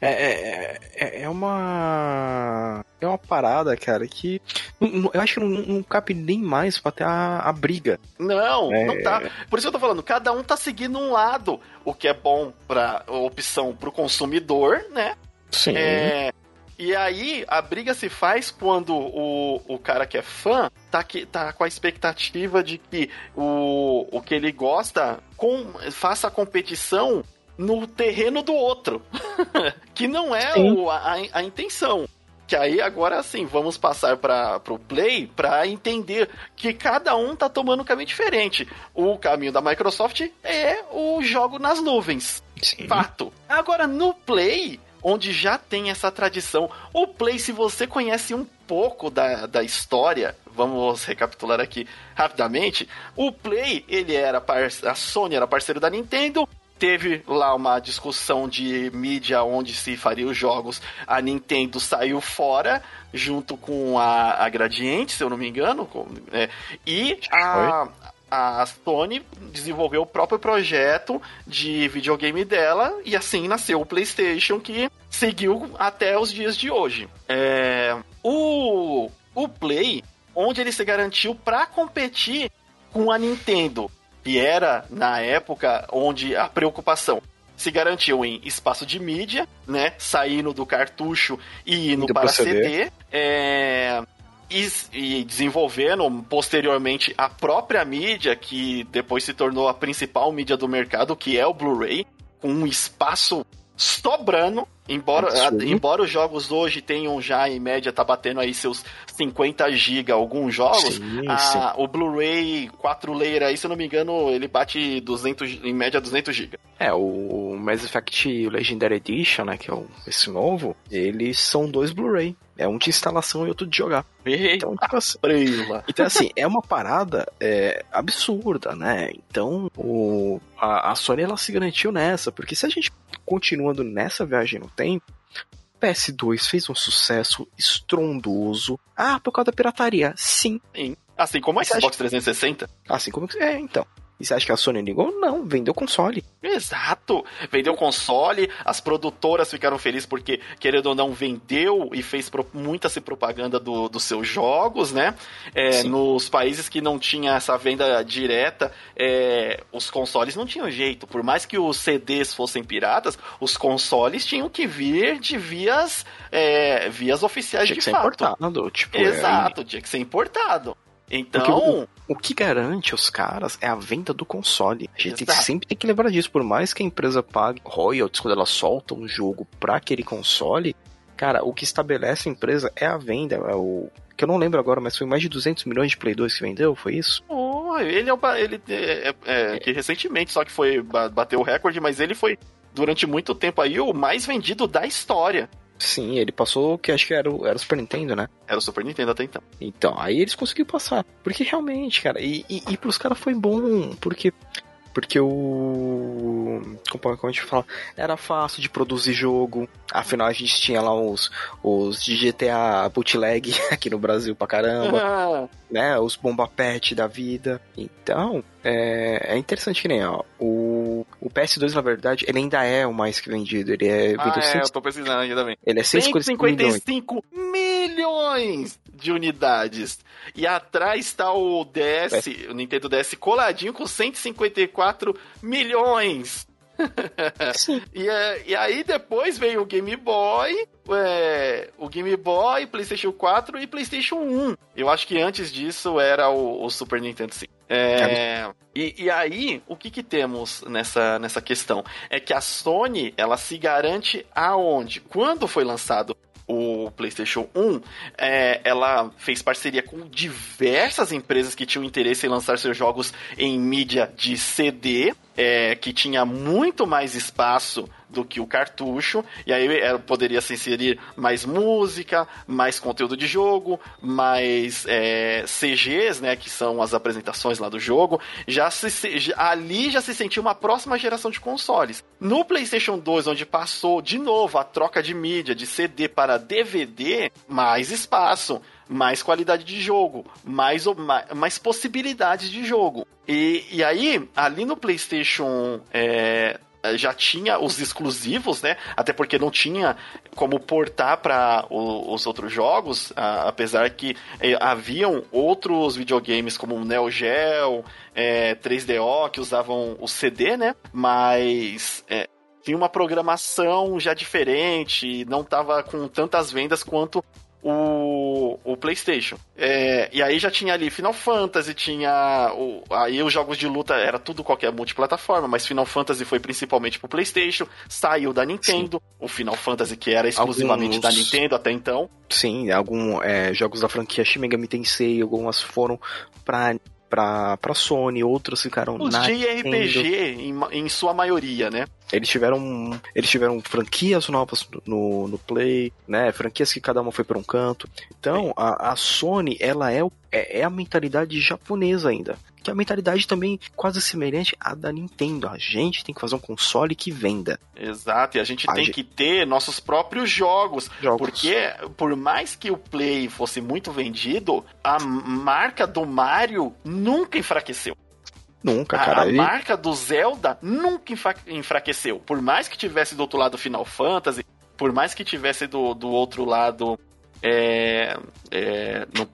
[SPEAKER 2] É, é, é, uma. É uma parada, cara, que eu acho que não, não cabe nem mais pra ter a, a briga.
[SPEAKER 1] Não, é... não tá. Por isso que eu tô falando, cada um tá seguindo um lado. O que é bom pra opção pro consumidor, né?
[SPEAKER 2] Sim.
[SPEAKER 1] É, e aí a briga se faz quando o, o cara que é fã tá, que, tá com a expectativa de que o, o que ele gosta com, faça a competição no terreno do outro. que não é o, a, a intenção que aí agora assim, vamos passar para o Play para entender que cada um tá tomando um caminho diferente. O caminho da Microsoft é o jogo nas nuvens.
[SPEAKER 2] Sim.
[SPEAKER 1] Fato. Agora no Play, onde já tem essa tradição. O Play, se você conhece um pouco da, da história, vamos recapitular aqui rapidamente. O Play, ele era a Sony era parceiro da Nintendo, teve lá uma discussão de mídia onde se faria os jogos. A Nintendo saiu fora, junto com a, a Gradiente, se eu não me engano. Com, é, e a, a Sony desenvolveu o próprio projeto de videogame dela, e assim nasceu o PlayStation, que seguiu até os dias de hoje. É, o, o Play, onde ele se garantiu para competir com a Nintendo que era, na época, onde a preocupação se garantiu em espaço de mídia, né? Saindo do cartucho e indo para CD. CD é, e, e, desenvolvendo posteriormente a própria mídia, que depois se tornou a principal mídia do mercado, que é o Blu-ray, com um espaço sobrando. Embora, embora os jogos hoje tenham já, em média, tá batendo aí seus 50 GB alguns jogos, sim, a, sim. o Blu-ray 4 layer aí, se eu não me engano, ele bate 200, em média 200 GB.
[SPEAKER 2] É, o Mass Effect Legendary Edition, né, que é o, esse novo, eles são dois Blu-ray. É um de instalação e outro de jogar.
[SPEAKER 1] Então, tipo assim,
[SPEAKER 2] então, assim, é uma parada é, absurda, né? Então, o, a, a Sony ela se garantiu nessa, porque se a gente continuando nessa viagem no tempo, PS2 fez um sucesso estrondoso. Ah, por causa da pirataria. Sim.
[SPEAKER 1] Sim. Assim como a Xbox 360.
[SPEAKER 2] Assim como. É, então. E você acha que a Sony ligou? Não, vendeu console.
[SPEAKER 1] Exato! Vendeu console, as produtoras ficaram felizes porque, querendo ou não, vendeu e fez muita-se propaganda do, dos seus jogos, né? É, nos países que não tinha essa venda direta, é, os consoles não tinham jeito. Por mais que os CDs fossem piratas, os consoles tinham que vir de vias, é, vias oficiais
[SPEAKER 2] tinha
[SPEAKER 1] de
[SPEAKER 2] que
[SPEAKER 1] fato.
[SPEAKER 2] Ser importado, tipo,
[SPEAKER 1] Exato, tinha que ser importado. Então.
[SPEAKER 2] O, o, que garante os caras é a venda do console. A gente Exato. sempre tem que lembrar disso. Por mais que a empresa pague royalties quando ela solta um jogo pra aquele console, cara, o que estabelece a empresa é a venda. É o, que eu não lembro agora, mas foi mais de 200 milhões de Play 2 que vendeu, foi isso?
[SPEAKER 1] Oh, ele é, o, ele é, é, é, que recentemente só que foi bateu o recorde, mas ele foi durante muito tempo aí o mais vendido da história.
[SPEAKER 2] Sim, ele passou que acho que era o, era o Super Nintendo, né?
[SPEAKER 1] Era o Super Nintendo até então.
[SPEAKER 2] Então, aí eles conseguiram passar. Porque realmente, cara, e, e, e pros caras foi bom, porque porque o. Como a gente fala? Era fácil de produzir jogo. Afinal, a gente tinha lá os, os de GTA bootleg aqui no Brasil pra caramba. né? Os bomba pet da vida. Então, é, é interessante que nem, ó. O, o PS2, na verdade, ele ainda é o mais que vendido. Ele é.
[SPEAKER 1] Ah, é, eu tô precisando aqui também.
[SPEAKER 2] Ele é
[SPEAKER 1] 155 milhões. milhões de unidades. E atrás está o DS, é. o Nintendo DS coladinho com 154 milhões. e, é, e, aí depois veio o Game Boy, é, o Game Boy, PlayStation 4 e PlayStation 1. Eu acho que antes disso era o, o Super Nintendo sim. É, e, e, aí, o que, que temos nessa, nessa questão? É que a Sony, ela se garante aonde? Quando foi lançado o PlayStation 1, é, ela fez parceria com diversas empresas que tinham interesse em lançar seus jogos em mídia de CD, é, que tinha muito mais espaço do que o cartucho, e aí ela poderia se inserir mais música, mais conteúdo de jogo, mais é, CGs, né, que são as apresentações lá do jogo, já se, ali já se sentiu uma próxima geração de consoles. No PlayStation 2, onde passou de novo a troca de mídia de CD para DVD, mais espaço mais qualidade de jogo, mais, mais possibilidades de jogo. E, e aí, ali no PlayStation é, já tinha os exclusivos, né? Até porque não tinha como portar para os outros jogos, apesar que é, haviam outros videogames como o Neo Geo, é, 3DO que usavam o CD, né? Mas tinha uma programação já diferente, não estava com tantas vendas quanto o, o PlayStation. É, e aí já tinha ali Final Fantasy, tinha. O, aí os jogos de luta era tudo qualquer multiplataforma, mas Final Fantasy foi principalmente pro PlayStation, saiu da Nintendo. Sim. O Final Fantasy que era exclusivamente Alguns... da Nintendo até então.
[SPEAKER 2] Sim, alguns é, jogos da franquia Shin Megami Tensei, algumas foram pra pra, pra Sony, outros ficaram
[SPEAKER 1] Os
[SPEAKER 2] na
[SPEAKER 1] JRPG, em, em, sua maioria, né?
[SPEAKER 2] Eles tiveram, eles tiveram franquias novas no, no Play, né? Franquias que cada uma foi para um canto. Então, a, a Sony, ela é, é, é a mentalidade japonesa ainda que é a mentalidade também quase semelhante à da Nintendo. A gente tem que fazer um console que venda.
[SPEAKER 1] Exato, e a gente a tem gente... que ter nossos próprios jogos, jogos, Porque, por mais que o Play fosse muito vendido, a marca do Mario nunca enfraqueceu.
[SPEAKER 2] Nunca, cara.
[SPEAKER 1] A, a marca do Zelda nunca enfraqueceu. Por mais que tivesse do outro lado Final Fantasy, por mais que tivesse do, do outro lado é, é, no,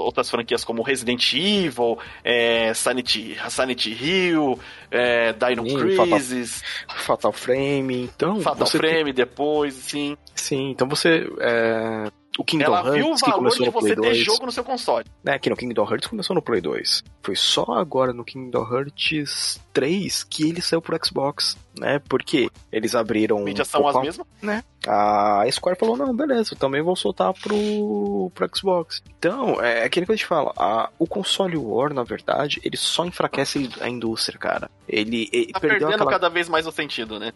[SPEAKER 1] outras franquias como Resident Evil, é, Sanity, Sanity Hill, é, Dino sim, Crisis,
[SPEAKER 2] Fatal, Fatal, Frame, então
[SPEAKER 1] Fatal Frame tem... depois, sim.
[SPEAKER 2] Sim, então você é, o Kingdom
[SPEAKER 1] Ela
[SPEAKER 2] Hearts,
[SPEAKER 1] viu o valor de você ter 2, jogo no seu console.
[SPEAKER 2] Né, que no Kingdom Hearts começou no Play 2. Foi só agora no Kingdom Hearts 3 que ele saiu pro Xbox, né? Porque eles abriram.
[SPEAKER 1] Mídias são as mesmas?
[SPEAKER 2] Né? A Square falou: não, beleza, eu também vou soltar pro, pro Xbox. Então, é aquele que a gente fala: a, o console War, na verdade, ele só enfraquece a indústria, cara. Ele, ele
[SPEAKER 1] tá perdeu perdendo aquela... cada vez mais o sentido, né?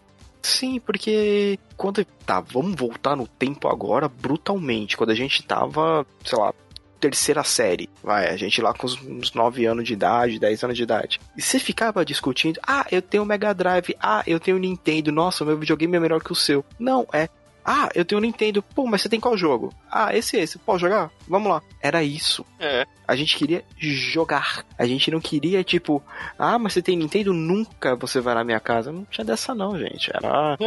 [SPEAKER 2] Sim, porque quando tá, vamos voltar no tempo agora brutalmente, quando a gente tava, sei lá, terceira série, vai, a gente lá com uns 9 anos de idade, 10 anos de idade. E você ficava discutindo, ah, eu tenho Mega Drive, ah, eu tenho Nintendo, nossa, meu videogame é melhor que o seu. Não, é, ah, eu tenho um Nintendo. Pô, mas você tem qual jogo? Ah, esse esse. Pode jogar? Vamos lá. Era isso.
[SPEAKER 1] É.
[SPEAKER 2] A gente queria jogar. A gente não queria, tipo, ah, mas você tem Nintendo? Nunca você vai na minha casa. Não tinha dessa não, gente. Era...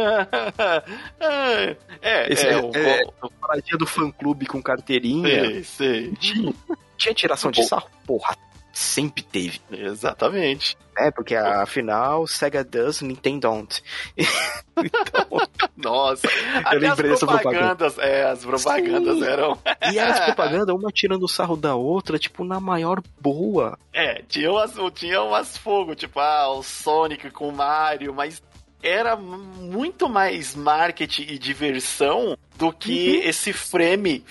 [SPEAKER 1] é, é,
[SPEAKER 2] esse é, é, o, é, o, do fã-clube com carteirinha.
[SPEAKER 1] Sei, sei.
[SPEAKER 2] Tinha, tinha tiração de sarro? Porra, sempre teve.
[SPEAKER 1] Exatamente.
[SPEAKER 2] É, porque afinal, Sega does, Nintendo don't.
[SPEAKER 1] então, Nossa, eu lembrei as propagandas, propaganda. é, as propagandas Sim. eram.
[SPEAKER 2] e as propagandas, uma tirando o sarro da outra, tipo, na maior boa.
[SPEAKER 1] É, tinha umas, tinha umas fogo, tipo, ah, o Sonic com o Mario, mas era muito mais marketing e diversão do que uhum. esse frame,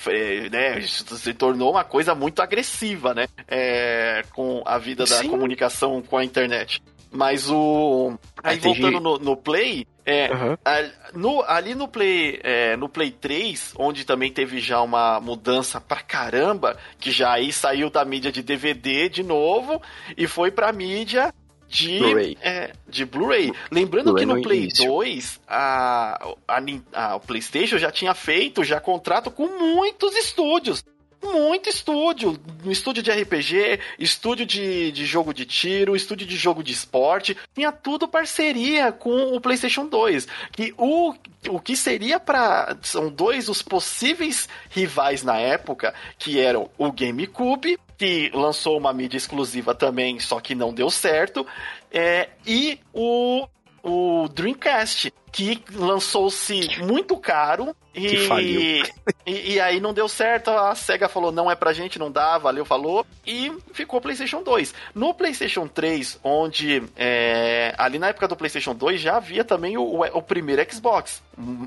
[SPEAKER 1] né? Isso se tornou uma coisa muito agressiva, né? É, com a vida da Sim. comunicação com a internet. Mas o. Aí voltando no, no Play, é, uhum. a, no, ali no Play, é, no Play 3, onde também teve já uma mudança pra caramba, que já aí saiu da mídia de DVD de novo e foi pra mídia de Blu-ray. É, de Blu-ray. Lembrando Blu que no Play início. 2, a, a, a, o PlayStation já tinha feito já contrato com muitos estúdios muito estúdio. Estúdio de RPG, estúdio de, de jogo de tiro, estúdio de jogo de esporte. Tinha tudo parceria com o PlayStation 2. Que o, o que seria para São dois os possíveis rivais na época, que eram o GameCube, que lançou uma mídia exclusiva também, só que não deu certo, é, e o o Dreamcast, que lançou-se muito caro e, e, e, aí não deu certo. A SEGA falou: não é pra gente, não dá, valeu, falou. E ficou o PlayStation 2. No PlayStation 3, onde é, ali na época do PlayStation 2 já havia também o, o primeiro Xbox.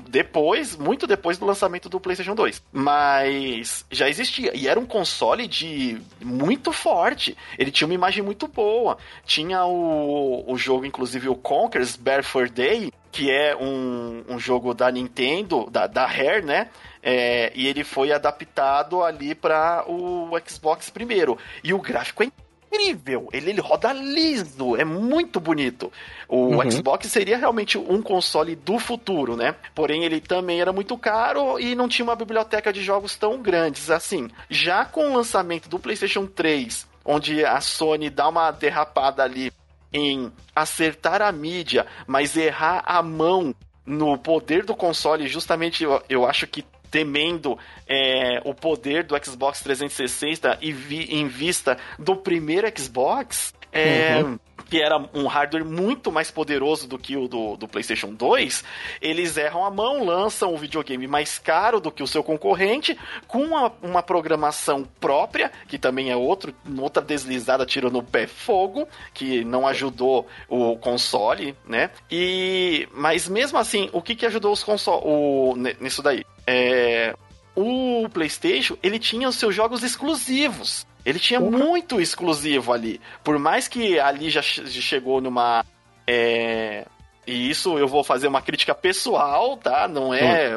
[SPEAKER 1] Depois, muito depois do lançamento do PlayStation 2. Mas já existia. E era um console de muito forte. Ele tinha uma imagem muito boa. Tinha o, o jogo, inclusive, o Conker's Bear for Day que é um, um jogo da Nintendo, da, da Rare, né? É, e ele foi adaptado ali para o Xbox primeiro. E o gráfico é incrível, ele, ele roda liso, é muito bonito. O uhum. Xbox seria realmente um console do futuro, né? Porém, ele também era muito caro e não tinha uma biblioteca de jogos tão grandes assim. Já com o lançamento do PlayStation 3, onde a Sony dá uma derrapada ali em acertar a mídia, mas errar a mão no poder do console, justamente eu, eu acho que temendo é, o poder do Xbox 360 e vi, em vista do primeiro Xbox, é, uhum que era um hardware muito mais poderoso do que o do, do PlayStation 2, eles erram a mão, lançam o videogame mais caro do que o seu concorrente, com uma, uma programação própria, que também é outro, outra deslizada tirou no pé fogo, que não ajudou o console, né? E mas mesmo assim, o que, que ajudou os consoles nisso daí? É, o PlayStation ele tinha os seus jogos exclusivos. Ele tinha muito exclusivo ali. Por mais que ali já chegou numa. É, e isso eu vou fazer uma crítica pessoal, tá? Não é,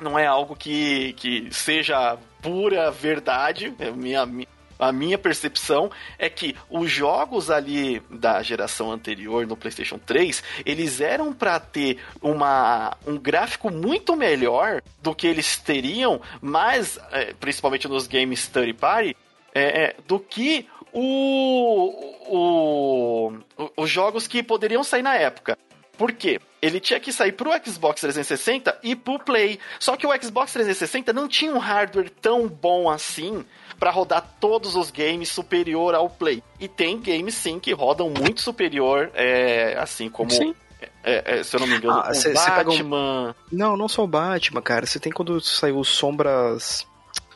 [SPEAKER 1] não é algo que, que seja pura verdade, é minha, a minha percepção é que os jogos ali da geração anterior no PlayStation 3, eles eram para ter uma, um gráfico muito melhor do que eles teriam, mas é, principalmente nos games third party, é, é, do que o, o, o, os jogos que poderiam sair na época. Por quê? Ele tinha que sair pro Xbox 360 e pro Play. Só que o Xbox 360 não tinha um hardware tão bom assim para rodar todos os games superior ao Play. E tem games sim que rodam muito superior, é, assim como. Sim. É, é, se eu não me engano, ah, cê, o Batman.
[SPEAKER 2] Um... Não, não só o Batman, cara. Você tem quando saiu Sombras.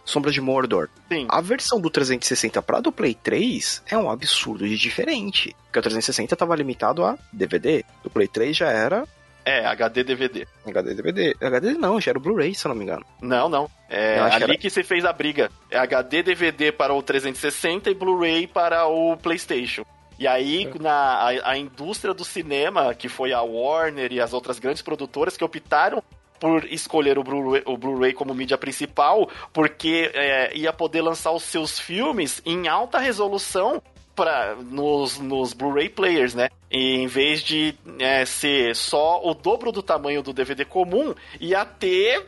[SPEAKER 2] Sombras de Mordor. Sim. A versão do 360 para do Play 3 é um absurdo de diferente. Porque o 360 estava limitado a DVD. O Play 3 já era
[SPEAKER 1] é, HD DVD.
[SPEAKER 2] HD DVD. HD não, já era o Blu-ray, se eu não me engano.
[SPEAKER 1] Não, não. É ali que, era... que você fez a briga. É HD DVD para o 360 e Blu-ray para o PlayStation. E aí, é. na, a, a, indústria do cinema, que foi a Warner e as outras grandes produtoras que optaram por escolher o Blu-ray Blu como mídia principal, porque é, ia poder lançar os seus filmes em alta resolução pra, nos, nos Blu-ray players, né? E em vez de é, ser só o dobro do tamanho do DVD comum, ia ter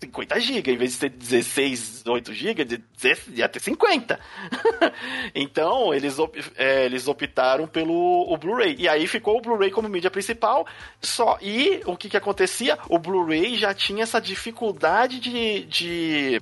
[SPEAKER 1] 50 GB, em vez de ter 16, 8 GB, ia ter 50. então, eles, é, eles optaram pelo Blu-ray. E aí ficou o Blu-ray como mídia principal. Só E o que, que acontecia? O Blu-ray já tinha essa dificuldade de, de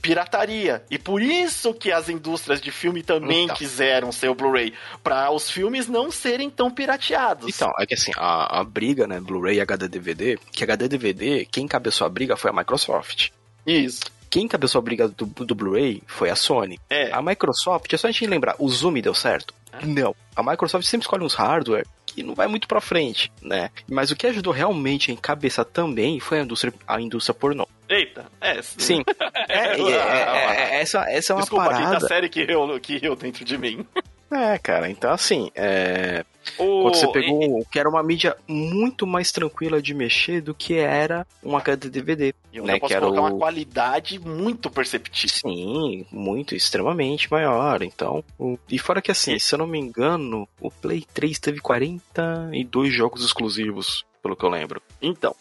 [SPEAKER 1] pirataria. E por isso que as indústrias de filme também então. quiseram ser o Blu-ray, para os filmes não serem tão pirateados.
[SPEAKER 2] Então, é que assim, a, a briga, né, Blu-ray e HD DVD, que HD DVD, quem encabeçou a briga foi a Microsoft.
[SPEAKER 1] Isso.
[SPEAKER 2] Quem encabeçou a briga do, do Blu-ray foi a Sony. É. A Microsoft, é só a gente lembrar, o Zoom deu certo? É. Não. A Microsoft sempre escolhe uns hardware que não vai muito pra frente, né? Mas o que ajudou realmente a encabeçar também foi a indústria, a indústria pornô.
[SPEAKER 1] Eita, é.
[SPEAKER 2] Sim. É, é, é, é, essa, essa é uma Desculpa, parada. Desculpa,
[SPEAKER 1] quinta série que riu, que riu dentro de mim.
[SPEAKER 2] É, cara, então assim, é... O... Quando você pegou que era uma mídia muito mais tranquila de mexer do que era um HD DVD.
[SPEAKER 1] E
[SPEAKER 2] né?
[SPEAKER 1] que era colocar o... uma qualidade muito perceptível.
[SPEAKER 2] Sim, muito, extremamente maior. Então, o... e fora que assim, e... se eu não me engano, o Play 3 teve 42 jogos exclusivos, pelo que eu lembro.
[SPEAKER 1] Então,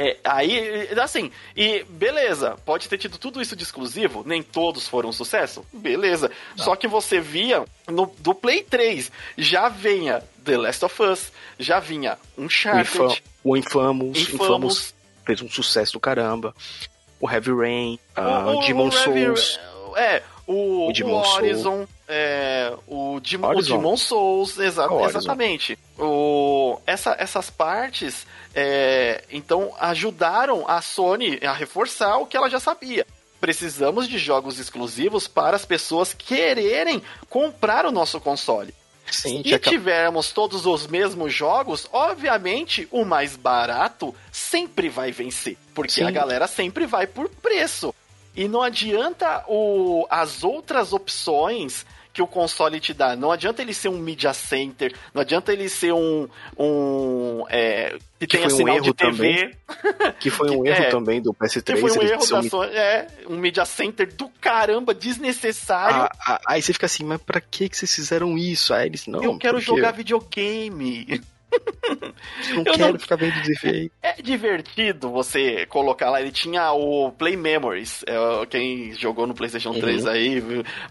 [SPEAKER 1] é, aí, assim, e beleza, pode ter tido tudo isso de exclusivo, nem todos foram um sucesso, beleza. Não. Só que você via no, do Play 3, já vinha The Last of Us, já vinha Uncharted,
[SPEAKER 2] o, Infamous, Infamous, Infamous fez um sucesso do caramba, o Heavy Rain, uh, o, Demon o Souls.
[SPEAKER 1] É, o, o, o Horizon, é, o, Dim, o Demon Souls, exa o exatamente. O, essa, essas partes, é, então, ajudaram a Sony a reforçar o que ela já sabia. Precisamos de jogos exclusivos para as pessoas quererem comprar o nosso console. Sim, Se tivermos todos os mesmos jogos, obviamente o mais barato sempre vai vencer. Porque Sim. a galera sempre vai por preço. E não adianta o, as outras opções que o console te dá. Não adianta ele ser um media center, não adianta ele ser um. um é, que, que tenha sinal um de TV.
[SPEAKER 2] Também, que foi um erro é, também do PS3.
[SPEAKER 1] Que foi um erro da Sony. É, um media center do caramba, desnecessário. Ah,
[SPEAKER 2] ah, aí você fica assim, mas pra que, que vocês fizeram isso? Aí eles, não.
[SPEAKER 1] Eu quero porque... jogar videogame.
[SPEAKER 2] Não eu quero não... ficar vendo defeito.
[SPEAKER 1] É divertido você colocar lá. Ele tinha o Play Memories. É, quem jogou no PlayStation 3 uhum. aí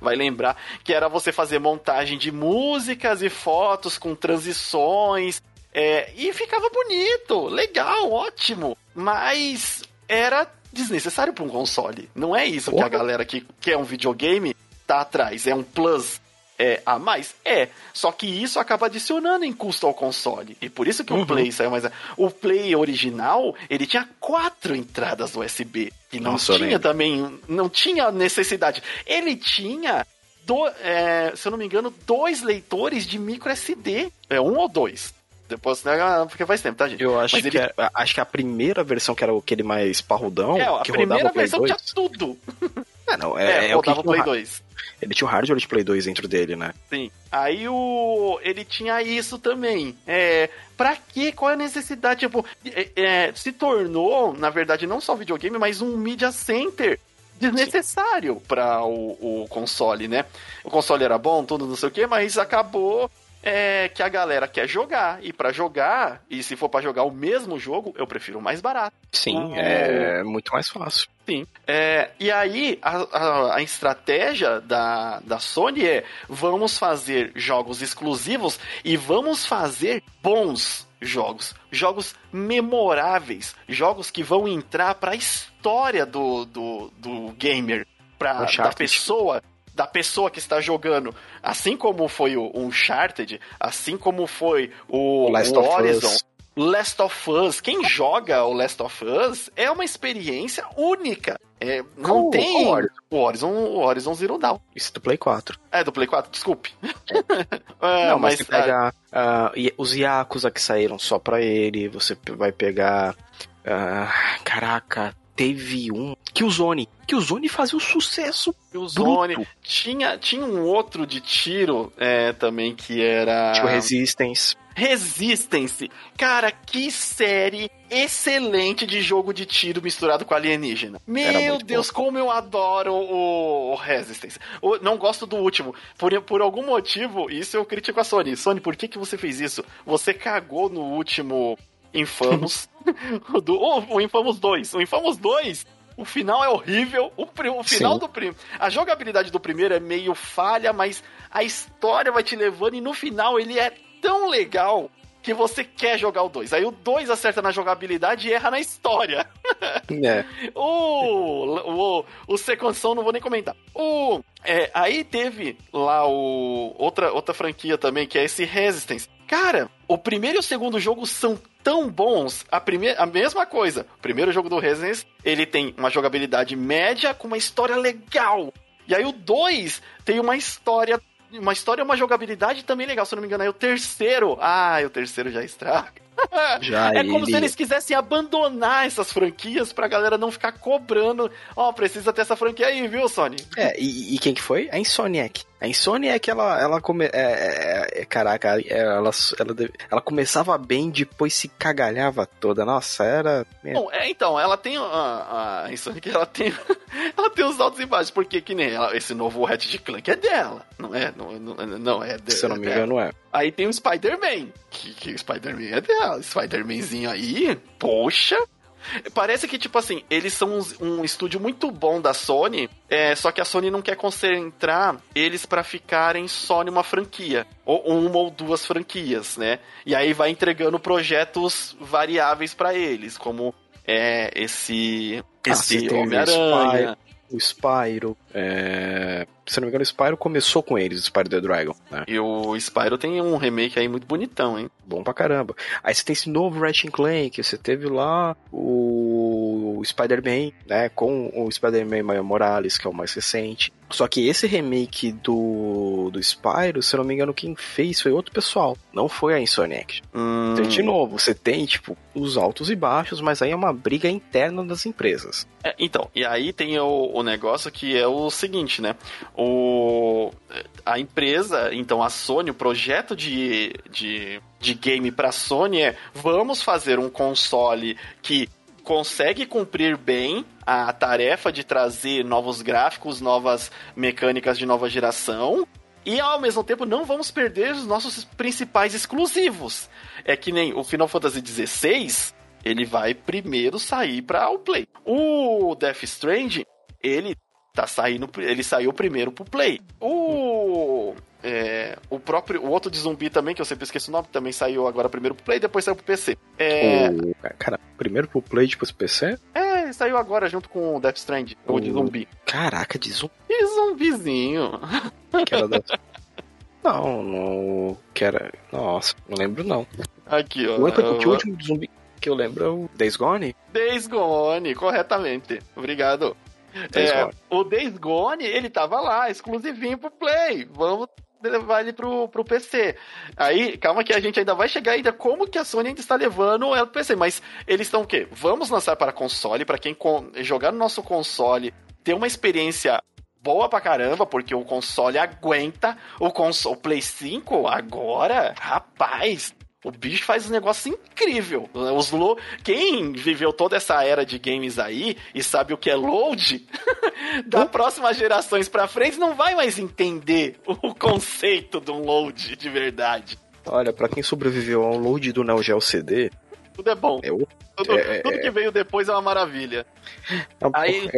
[SPEAKER 1] vai lembrar. Que era você fazer montagem de músicas e fotos com transições. É, e ficava bonito, legal, ótimo. Mas era desnecessário para um console. Não é isso que a galera que quer um videogame tá atrás. É um plus é, a mais? É. Só que isso acaba adicionando em custo ao console. E por isso que uhum. o Play saiu mais. O Play original, ele tinha quatro entradas USB. E não Nossa, tinha também. Não tinha necessidade. Ele tinha. Do, é, se eu não me engano, dois leitores de micro SD. É um ou dois. Depois, né, porque faz tempo, tá, gente?
[SPEAKER 2] Eu acho, que, é, acho que a primeira versão, que era aquele mais parrudão,
[SPEAKER 1] é, a
[SPEAKER 2] que
[SPEAKER 1] primeira versão tinha tudo.
[SPEAKER 2] É, não, é, é, é o que,
[SPEAKER 1] Play 2.
[SPEAKER 2] Ele tinha o hardware de Play 2 dentro dele, né?
[SPEAKER 1] Sim. Aí o. Ele tinha isso também. É. Pra quê? Qual é a necessidade? Tipo, é, é, se tornou, na verdade, não só videogame, mas um media center desnecessário para o, o, console, né? O console era bom, tudo não sei o que, mas acabou é, que a galera quer jogar. E para jogar, e se for para jogar o mesmo jogo, eu prefiro o mais barato.
[SPEAKER 2] Sim, é, é muito mais fácil.
[SPEAKER 1] Sim. É, e aí, a, a, a, estratégia da, da Sony é: vamos fazer jogos exclusivos e vamos fazer bons jogos. Jogos memoráveis. Jogos que vão entrar pra história do, do, do gamer. Pra, da pessoa da pessoa que está jogando. Assim como foi o Uncharted, assim como foi o, Last o Horizon. Last of Us, quem joga o Last of Us é uma experiência única. É, não tem o Horizon. o Horizon, o Horizon Zero Dawn.
[SPEAKER 2] Isso é do Play 4.
[SPEAKER 1] É, do Play 4, desculpe.
[SPEAKER 2] É. não, mas, mas você pega uh, os Yakuza que saíram só pra ele, você vai pegar. Uh, caraca, teve um. Killzone. Killzone fazia um sucesso. Killzone. Bruto.
[SPEAKER 1] Tinha, tinha um outro de tiro é, também que era.
[SPEAKER 2] Tipo Resistance.
[SPEAKER 1] Resistance. Cara, que série excelente de jogo de tiro misturado com alienígena. Meu Deus, bom. como eu adoro o, o Resistance. O, não gosto do último. Por, por algum motivo, isso eu critico a Sony. Sony, por que, que você fez isso? Você cagou no último Infamous. do, oh, o Infamous 2. O Infamous 2 o final é horrível. O, o final Sim. do primeiro. A jogabilidade do primeiro é meio falha, mas a história vai te levando e no final ele é tão legal que você quer jogar o 2. Aí o 2 acerta na jogabilidade e erra na história. É. o, o, o Sequanção não vou nem comentar. O, é, aí teve lá o outra, outra franquia também, que é esse Resistance. Cara, o primeiro e o segundo jogo são tão bons. A, primeira, a mesma coisa. O primeiro jogo do Resistance, ele tem uma jogabilidade média com uma história legal. E aí o 2 tem uma história uma história e uma jogabilidade também legal, se eu não me engano. Aí o terceiro, ah, o terceiro já estraga. Já é como ele... se eles quisessem abandonar essas franquias pra galera não ficar cobrando. Ó, oh, precisa ter essa franquia aí, viu, Sony?
[SPEAKER 2] É, e, e quem que foi? A Insomniac. A Insomniac, ela, ela come... É, é, é, caraca, ela, ela, ela começava bem, depois se cagalhava toda. Nossa, era...
[SPEAKER 1] Bom, é, então, ela tem... A, a Insomniac, ela tem... ela tem os altos e baixos, porque que nem ela, esse novo Ratchet Clank é dela, não é? Não, não, não é dela.
[SPEAKER 2] Se eu não me engano, é.
[SPEAKER 1] Aí tem o Spider-Man, que, que o Spider-Man é dela. Spider-Manzinho aí, poxa, Parece que, tipo assim, eles são um, um estúdio muito bom da Sony, é, só que a Sony não quer concentrar eles para ficarem só numa franquia. Ou uma ou duas franquias, né? E aí vai entregando projetos variáveis para eles, como é, esse,
[SPEAKER 2] ah, esse Homem-Aranha o Spyro. É... Se não me engano, o Spyro começou com eles, o Spyro the Dragon. Né?
[SPEAKER 1] E o Spyro tem um remake aí muito bonitão, hein?
[SPEAKER 2] Bom pra caramba. Aí você tem esse novo Ratchet Clank, você teve lá o Spider-Man, né? Com o Spider-Man Morales, que é o mais recente. Só que esse remake do, do Spyro, se eu não me engano, quem fez foi outro pessoal. Não foi a Insomniac. Hum. Então, de novo, você tem, tipo, os altos e baixos, mas aí é uma briga interna das empresas.
[SPEAKER 1] É, então, e aí tem o, o negócio que é o seguinte, né? O, a empresa, então a Sony, o projeto de, de, de game pra Sony é vamos fazer um console que consegue cumprir bem a tarefa de trazer novos gráficos, novas mecânicas de nova geração. E ao mesmo tempo não vamos perder os nossos principais exclusivos. É que nem o Final Fantasy XVI, ele vai primeiro sair para o Play. O Death Stranding, ele tá saindo, ele saiu primeiro pro Play. O é, o próprio, o outro de zumbi também, que eu sempre esqueço o nome, também saiu agora primeiro pro Play, depois saiu pro PC.
[SPEAKER 2] É... O, cara, primeiro pro Play, depois pro PC?
[SPEAKER 1] É, saiu agora junto com o Death Strand, o... o de zumbi.
[SPEAKER 2] Caraca, de zumbi.
[SPEAKER 1] De zumbizinho.
[SPEAKER 2] Que era da... Não, não. Que era. Nossa, não lembro não.
[SPEAKER 1] Aqui, ó.
[SPEAKER 2] O único, último zumbi que eu lembro é o Days Gone?
[SPEAKER 1] Days Gone, corretamente. Obrigado. Days é, o Days Gone, ele tava lá, exclusivinho pro Play. Vamos levar ele pro, pro PC. Aí, calma que a gente ainda vai chegar ainda como que a Sony ainda está levando ela pro PC, mas eles estão o quê? Vamos lançar para console, para quem jogar no nosso console, ter uma experiência boa pra caramba, porque o console aguenta. O, console, o Play 5 agora, rapaz, o bicho faz um negócio incrível. Os low... Quem viveu toda essa era de games aí e sabe o que é load, da próxima gerações pra frente não vai mais entender o conceito de um load de verdade.
[SPEAKER 2] Olha, para quem sobreviveu ao load do Neo Geo CD,
[SPEAKER 1] tudo é bom.
[SPEAKER 2] Eu,
[SPEAKER 1] tudo, é, tudo, que veio depois é uma maravilha. É aí,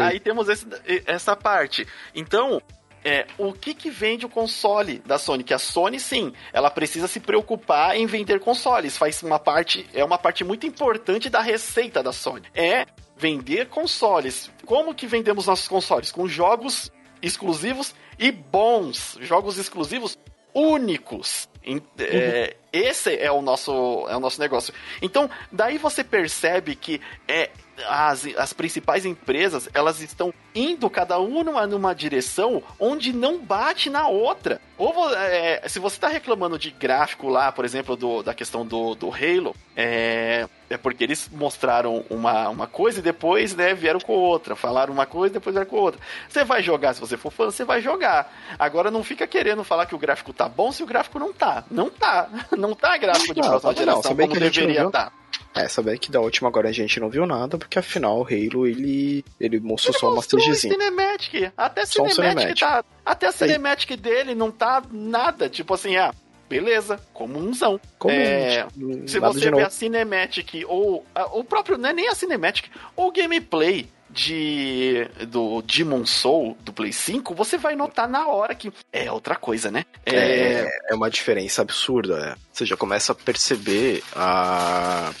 [SPEAKER 1] aí temos esse, essa parte. Então, é, o que que vende o console da Sony? Que a Sony, sim, ela precisa se preocupar em vender consoles. Faz uma parte, é uma parte muito importante da receita da Sony. É vender consoles. Como que vendemos nossos consoles? Com jogos exclusivos e bons. Jogos exclusivos únicos. É, esse é o nosso é o nosso negócio. Então, daí você percebe que é as, as principais empresas elas estão indo cada uma numa direção onde não bate na outra. Ou é, se você está reclamando de gráfico lá, por exemplo, do, da questão do, do Halo, é, é porque eles mostraram uma, uma coisa e depois né, vieram com outra. Falaram uma coisa e depois vieram com outra. Você vai jogar, se você for fã, você vai jogar. Agora não fica querendo falar que o gráfico tá bom se o gráfico não tá. Não tá. Não tá gráfico de não, próxima geração não, como deveria estar. Tá.
[SPEAKER 2] É, saber que da última agora a gente não viu nada, porque afinal o Halo ele, ele mostrou ele só uma stagezinha.
[SPEAKER 1] Cinematic. Até Cinematic, cinematic tá. Até a Cinematic Aí. dele não tá nada. Tipo assim, ah, beleza, comunzão. Comum, é, se você ver a Cinematic ou o próprio, não é nem a Cinematic, ou o gameplay de do Demon Soul do Play 5, você vai notar na hora que é outra coisa, né?
[SPEAKER 2] É, é, é uma diferença absurda, né? Você já começa a perceber a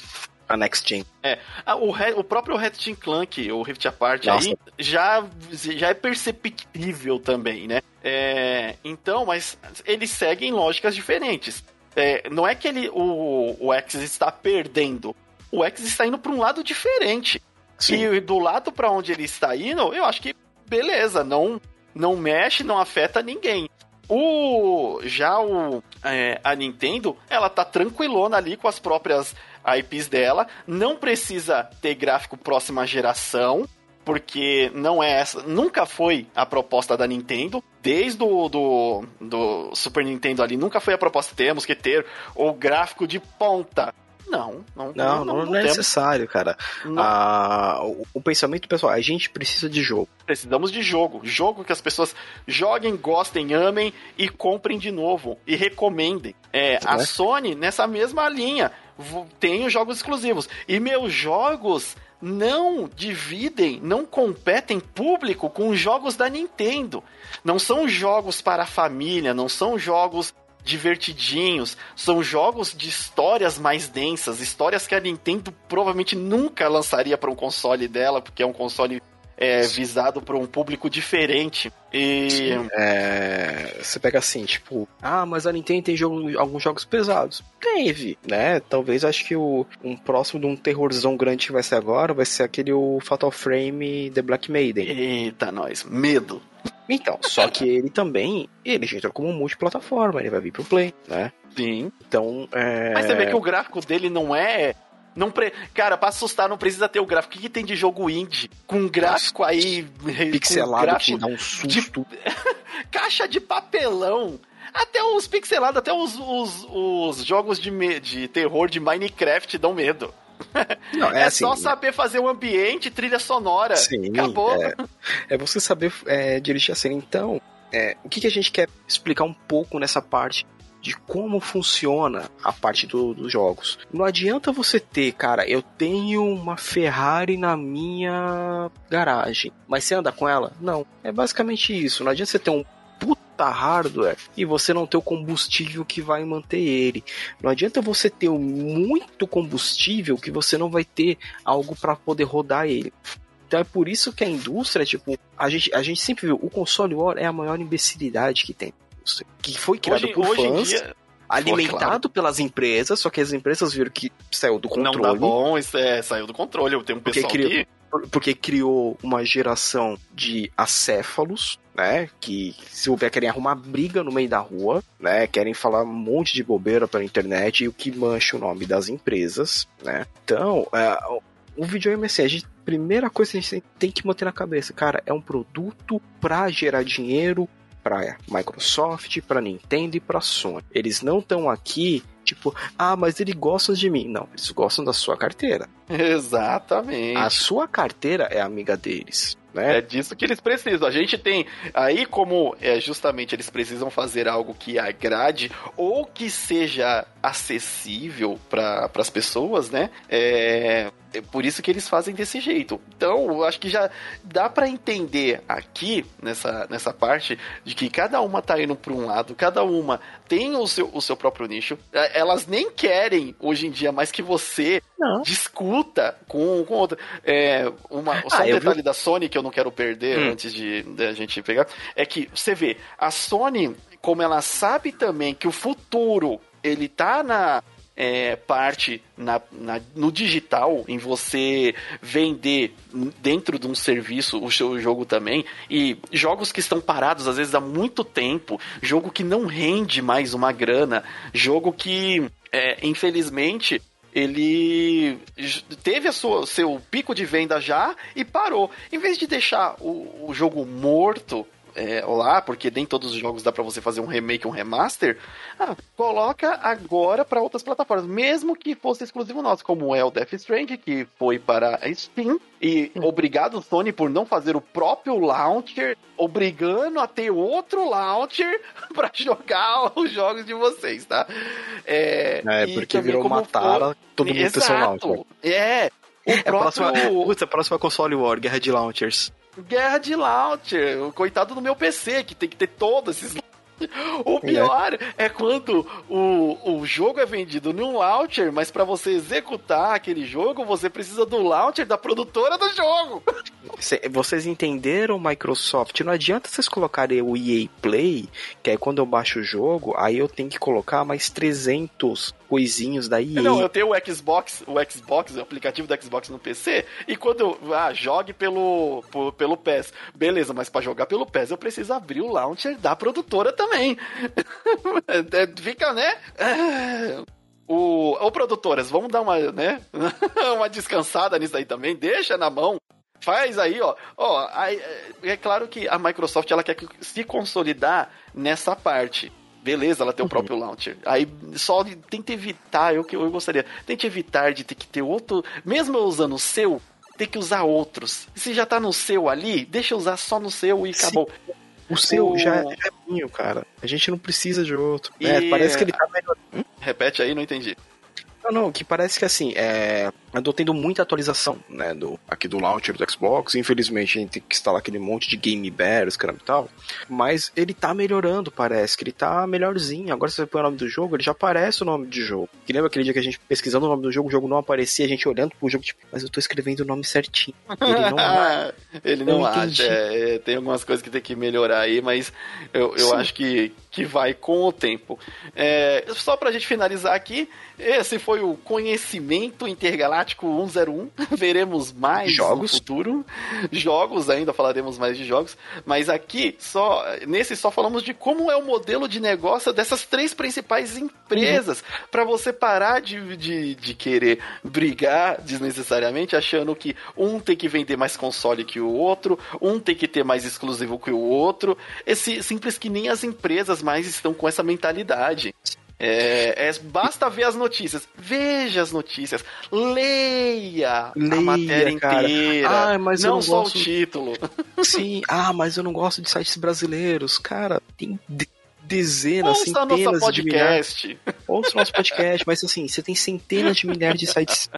[SPEAKER 2] a Next Gen.
[SPEAKER 1] É, o, o próprio Ratchet Clank, o Rift Apart Nossa. aí, já, já é perceptível também, né? É, então, mas eles seguem lógicas diferentes. É, não é que ele, o, o X está perdendo, o X está indo para um lado diferente. Sim. E do lado para onde ele está indo, eu acho que beleza, não não mexe, não afeta ninguém. O já o é, a Nintendo, ela tá tranquilona ali com as próprias IPs dela, não precisa ter gráfico próxima geração, porque não é essa, nunca foi a proposta da Nintendo, desde o do, do Super Nintendo ali, nunca foi a proposta, temos que ter o gráfico de ponta. Não, não,
[SPEAKER 2] não, não, não é necessário, cara. Ah, o, o, pensamento pessoal, a gente precisa de jogo.
[SPEAKER 1] Precisamos de jogo. Jogo que as pessoas joguem, gostem, amem e comprem de novo. E recomendem. É, a é? Sony, nessa mesma linha, os jogos exclusivos. E meus jogos não dividem, não competem público com jogos da Nintendo. Não são jogos para a família, não são jogos divertidinhos, são jogos de histórias mais densas, histórias que a Nintendo provavelmente nunca lançaria para um console dela, porque é um console é, visado para um público diferente. E.
[SPEAKER 2] É, você pega assim, tipo, ah, mas a Nintendo tem jogo, alguns jogos pesados. Teve, né? Talvez acho que o, um próximo de um terrorzão grande que vai ser agora vai ser aquele o Fatal Frame The Black Maiden.
[SPEAKER 1] Eita, nós, medo.
[SPEAKER 2] Então, só que ele também, ele já entrou como multiplataforma, ele vai vir pro Play, né?
[SPEAKER 1] Sim.
[SPEAKER 2] Então, é...
[SPEAKER 1] Mas você vê que o gráfico dele não é não pre... Cara, pra assustar não precisa ter o gráfico. O que, que tem de jogo indie? Com gráfico aí.
[SPEAKER 2] Pixelado gráfico que dá um susto. De...
[SPEAKER 1] Caixa de papelão. Até os pixelados, até os, os, os jogos de, me... de terror de Minecraft dão medo. Não, é, é assim, só saber fazer o um ambiente, trilha sonora. Sim, Acabou.
[SPEAKER 2] É, é você saber é, dirigir a cena. Então, é, o que, que a gente quer explicar um pouco nessa parte de como funciona a parte do, dos jogos. Não adianta você ter, cara, eu tenho uma Ferrari na minha garagem, mas você anda com ela? Não. É basicamente isso. Não adianta você ter um puta hardware e você não ter o combustível que vai manter ele. Não adianta você ter muito combustível que você não vai ter algo para poder rodar ele. Então é por isso que a indústria, tipo, a gente, a gente sempre viu, o console war é a maior imbecilidade que tem que foi criado hoje, por hoje fãs, dia, alimentado claro. pelas empresas, só que as empresas viram que saiu do controle. Não
[SPEAKER 1] dá bom, isso é, saiu do controle. Eu tenho um pessoal
[SPEAKER 2] porque criou, que... porque criou uma geração de acéfalos, né? Que se houver querem arrumar briga no meio da rua, né? Querem falar um monte de bobeira pela internet e o que mancha o nome das empresas, né? Então, é, o videogame assim, a gente primeira coisa que a gente tem que manter na cabeça, cara, é um produto pra gerar dinheiro para Microsoft, para Nintendo e para Sony. Eles não estão aqui tipo, ah, mas eles gostam de mim. Não, eles gostam da sua carteira.
[SPEAKER 1] Exatamente.
[SPEAKER 2] A sua carteira é amiga deles. Né?
[SPEAKER 1] É disso que eles precisam. A gente tem aí como é justamente eles precisam fazer algo que agrade ou que seja acessível para as pessoas, né? É, é por isso que eles fazem desse jeito. Então, eu acho que já dá para entender aqui nessa, nessa parte de que cada uma tá indo para um lado, cada uma tem o seu, o seu próprio nicho. É, elas nem querem hoje em dia mais que você não. discuta com, com outra. É, uma, só ah, um detalhe vi... da Sony que eu não quero perder hum. antes de, de a gente pegar é que você vê a Sony como ela sabe também que o futuro ele tá na é, parte na, na, no digital, em você vender dentro de um serviço o seu jogo também, e jogos que estão parados às vezes há muito tempo, jogo que não rende mais uma grana, jogo que, é, infelizmente, ele teve a sua, seu pico de venda já e parou. Em vez de deixar o, o jogo morto é, lá, porque nem todos os jogos dá para você fazer um remake, um remaster, ah, coloca agora para outras plataformas, mesmo que fosse exclusivo nosso, como é o Death Stranding, que foi para a Steam, e obrigado Sony por não fazer o próprio launcher, obrigando a ter outro launcher para jogar os jogos de vocês, tá?
[SPEAKER 2] É, é porque virou uma tara, todo mundo Exato. tem seu launcher.
[SPEAKER 1] É,
[SPEAKER 2] o é próprio... a próxima, putz, a próxima console war, guerra de launchers.
[SPEAKER 1] Guerra de launcher. O coitado do meu PC, que tem que ter todos esses o pior é. é quando o, o jogo é vendido num launcher, mas para você executar aquele jogo, você precisa do launcher da produtora do jogo.
[SPEAKER 2] Vocês entenderam, Microsoft? Não adianta vocês colocarem o EA Play, que é quando eu baixo o jogo, aí eu tenho que colocar mais 300 coisinhos da EA.
[SPEAKER 1] Não, eu tenho o Xbox, o Xbox, o aplicativo do Xbox no PC, e quando eu, ah, jogue pelo, pelo PES. Beleza, mas para jogar pelo PES eu preciso abrir o launcher da produtora também. É, fica, né? É... O, ô, produtoras, vamos dar uma, né? uma descansada nisso aí também. Deixa na mão faz aí, ó. ó aí, é claro que a Microsoft ela quer se consolidar nessa parte. Beleza, ela tem uhum. o próprio launcher. Aí só tenta evitar, eu que eu gostaria, tente evitar de ter que ter outro, mesmo eu usando o seu, ter que usar outros. Se já tá no seu ali, deixa eu usar só no seu e Sim. acabou.
[SPEAKER 2] O seu o... já, é minho, cara. A gente não precisa de outro. E... É, parece que ele tá melhor.
[SPEAKER 1] Hum? Repete aí, não entendi.
[SPEAKER 2] Não, não, que parece que assim, é, andou tendo muita atualização, né, do, aqui do launcher do Xbox. Infelizmente a gente tem que instalar aquele monte de Game Bears, caramba e tal. Mas ele tá melhorando, parece, que ele tá melhorzinho. Agora se você põe o nome do jogo, ele já aparece o nome do jogo. Que lembra aquele dia que a gente pesquisando o nome do jogo, o jogo não aparecia, a gente olhando pro jogo, tipo, mas eu tô escrevendo o nome certinho.
[SPEAKER 1] Ele não acha. ele não, acha. É, tem algumas coisas que tem que melhorar aí, mas eu, eu acho que, que vai com o tempo. É, só pra gente finalizar aqui, esse foi o Conhecimento Intergaláctico 101. Veremos mais
[SPEAKER 2] jogos
[SPEAKER 1] no futuro. Jogos, ainda falaremos mais de jogos. Mas aqui, só nesse só falamos de como é o modelo de negócio dessas três principais empresas. Uhum. para você parar de, de, de querer brigar desnecessariamente, achando que um tem que vender mais console que o outro, um tem que ter mais exclusivo que o outro. Esse simples que nem as empresas mais estão com essa mentalidade. É, é, basta ver as notícias. Veja as notícias. Leia, Leia a matéria cara. inteira. Ah, mas não, não só gosto... o título.
[SPEAKER 2] Sim, ah, mas eu não gosto de sites brasileiros. Cara, tem dezenas, Ouça centenas de milhares. Ouça nosso podcast, mas assim, você tem centenas de milhares de sites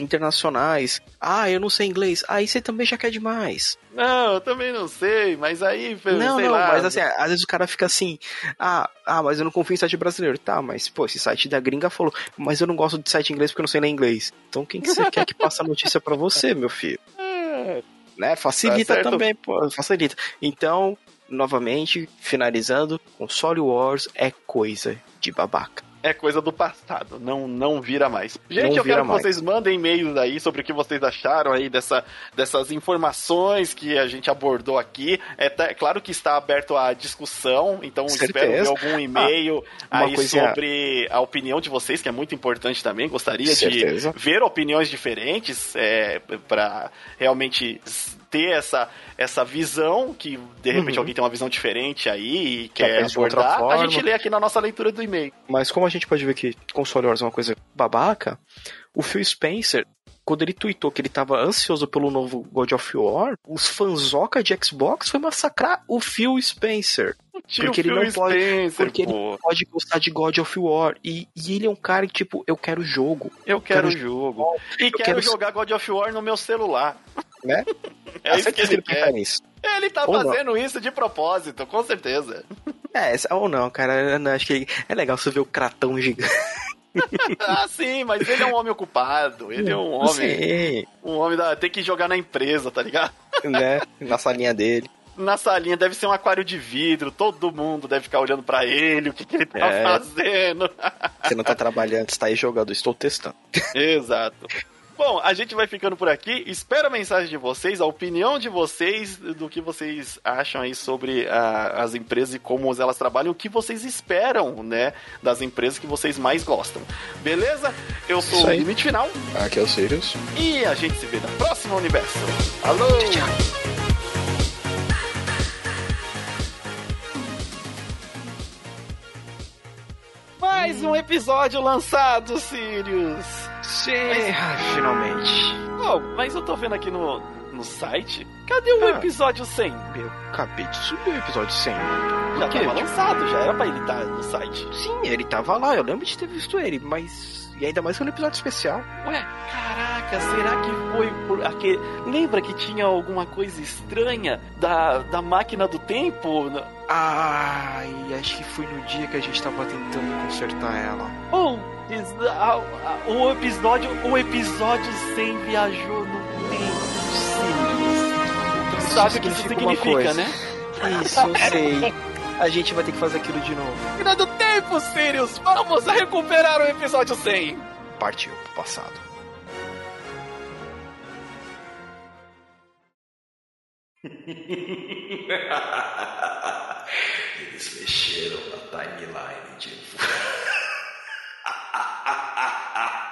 [SPEAKER 2] internacionais. Ah, eu não sei inglês. Aí você também já quer demais.
[SPEAKER 1] Não, eu também não sei, mas aí,
[SPEAKER 2] não,
[SPEAKER 1] sei
[SPEAKER 2] não,
[SPEAKER 1] lá.
[SPEAKER 2] mas assim, às vezes o cara fica assim, ah, ah, mas eu não confio em site brasileiro. Tá, mas pô, esse site da gringa falou, mas eu não gosto de site inglês porque eu não sei ler inglês. Então quem que você quer que passe a notícia para você, meu filho? É. Né? Facilita tá também, pô, facilita. Então, novamente, finalizando, console wars é coisa de babaca.
[SPEAKER 1] É coisa do passado, não, não vira mais. Gente,
[SPEAKER 2] Não
[SPEAKER 1] eu quero que
[SPEAKER 2] mais.
[SPEAKER 1] vocês mandem e-mails aí sobre o que vocês acharam aí dessa, dessas informações que a gente abordou aqui. É, tá- é claro que está aberto à discussão, então espero ver
[SPEAKER 2] Certeza.
[SPEAKER 1] algum e-mail
[SPEAKER 2] Ah,
[SPEAKER 1] aí
[SPEAKER 2] coisinha-
[SPEAKER 1] sobre a opinião de vocês, que é muito importante também. Gostaria
[SPEAKER 2] Certeza.
[SPEAKER 1] de ver opiniões diferentes é, para realmente ter essa, essa visão, que de repente
[SPEAKER 2] Uhum.
[SPEAKER 1] alguém tem uma visão diferente aí e quer abordar, a gente lê aqui na nossa leitura do e-mail.
[SPEAKER 2] Mas como a gente pode ver que console wars é uma coisa babaca, o Phil Spencer, quando ele tweetou que ele tava ansioso pelo novo God of War, os fanzoca de Xbox foi massacrar o Phil Spencer.
[SPEAKER 1] Tio
[SPEAKER 2] Porque ele não pode-
[SPEAKER 1] Spencer,
[SPEAKER 2] porque ele. Pode gostar de God of War. E, e ele é um cara que, tipo, eu quero jogo.
[SPEAKER 1] Eu quero o
[SPEAKER 2] quero
[SPEAKER 1] jogo. E quero,
[SPEAKER 2] quero-
[SPEAKER 1] jogar God of War no meu celular.
[SPEAKER 2] Né?
[SPEAKER 1] É isso que ele quer.
[SPEAKER 2] prefere isso.
[SPEAKER 1] Ele tá
[SPEAKER 2] Ou não.
[SPEAKER 1] fazendo isso de propósito, com certeza.
[SPEAKER 2] É, ou não, cara. não, acho que é legal você ver o cratão gigante.
[SPEAKER 1] ah, sim, mas ele é um homem ocupado. Ele é um homem.
[SPEAKER 2] Sim,
[SPEAKER 1] Um homem da. Tem que jogar na empresa, tá ligado?
[SPEAKER 2] né? Na salinha dele.
[SPEAKER 1] Na salinha deve ser um aquário de vidro, todo mundo deve ficar olhando pra ele, o que, que ele tá
[SPEAKER 2] É.
[SPEAKER 1] fazendo.
[SPEAKER 2] Você não tá trabalhando, você tá aí jogando. Estou testando.
[SPEAKER 1] Exato. Bom, a gente vai ficando por aqui. Espero a mensagem de vocês, a opinião de vocês, do que vocês acham aí sobre ah, as empresas e como elas trabalham, o que vocês esperam, né, das empresas que vocês mais gostam. Beleza? Eu sou o. Limite Final
[SPEAKER 2] Aqui é o Sirius.
[SPEAKER 1] e a gente se vê na próxima Universo. Alô! Mais um episódio lançado, Sirius!
[SPEAKER 2] Sim, ah, finalmente.
[SPEAKER 1] Oh, mas eu tô vendo aqui no, no site. Cadê o
[SPEAKER 2] Ah.
[SPEAKER 1] episódio 100?
[SPEAKER 2] Eu acabei de subir o episódio 100.
[SPEAKER 1] Já
[SPEAKER 2] quê?
[SPEAKER 1] tava lançado, já era pra ele estar no site.
[SPEAKER 2] Sim, ele tava lá, eu lembro de ter visto ele, mas. E ainda mais que no episódio especial.
[SPEAKER 1] Ué, caraca, será que foi por aquele. Lembra que tinha alguma coisa estranha da, da máquina do tempo?
[SPEAKER 2] Ai, acho que foi no dia que a gente tava tentando consertar ela.
[SPEAKER 1] Ou o episódio. O episódio 100 viajou no tempo. Tu sabe o que isso
[SPEAKER 2] significa
[SPEAKER 1] né?
[SPEAKER 2] Isso, eu sei a gente vai ter que fazer aquilo de novo.
[SPEAKER 1] Final do tempo, Sirius! Vamos recuperar o episódio 100!
[SPEAKER 2] Partiu pro passado.
[SPEAKER 4] Eles mexeram na timeline de.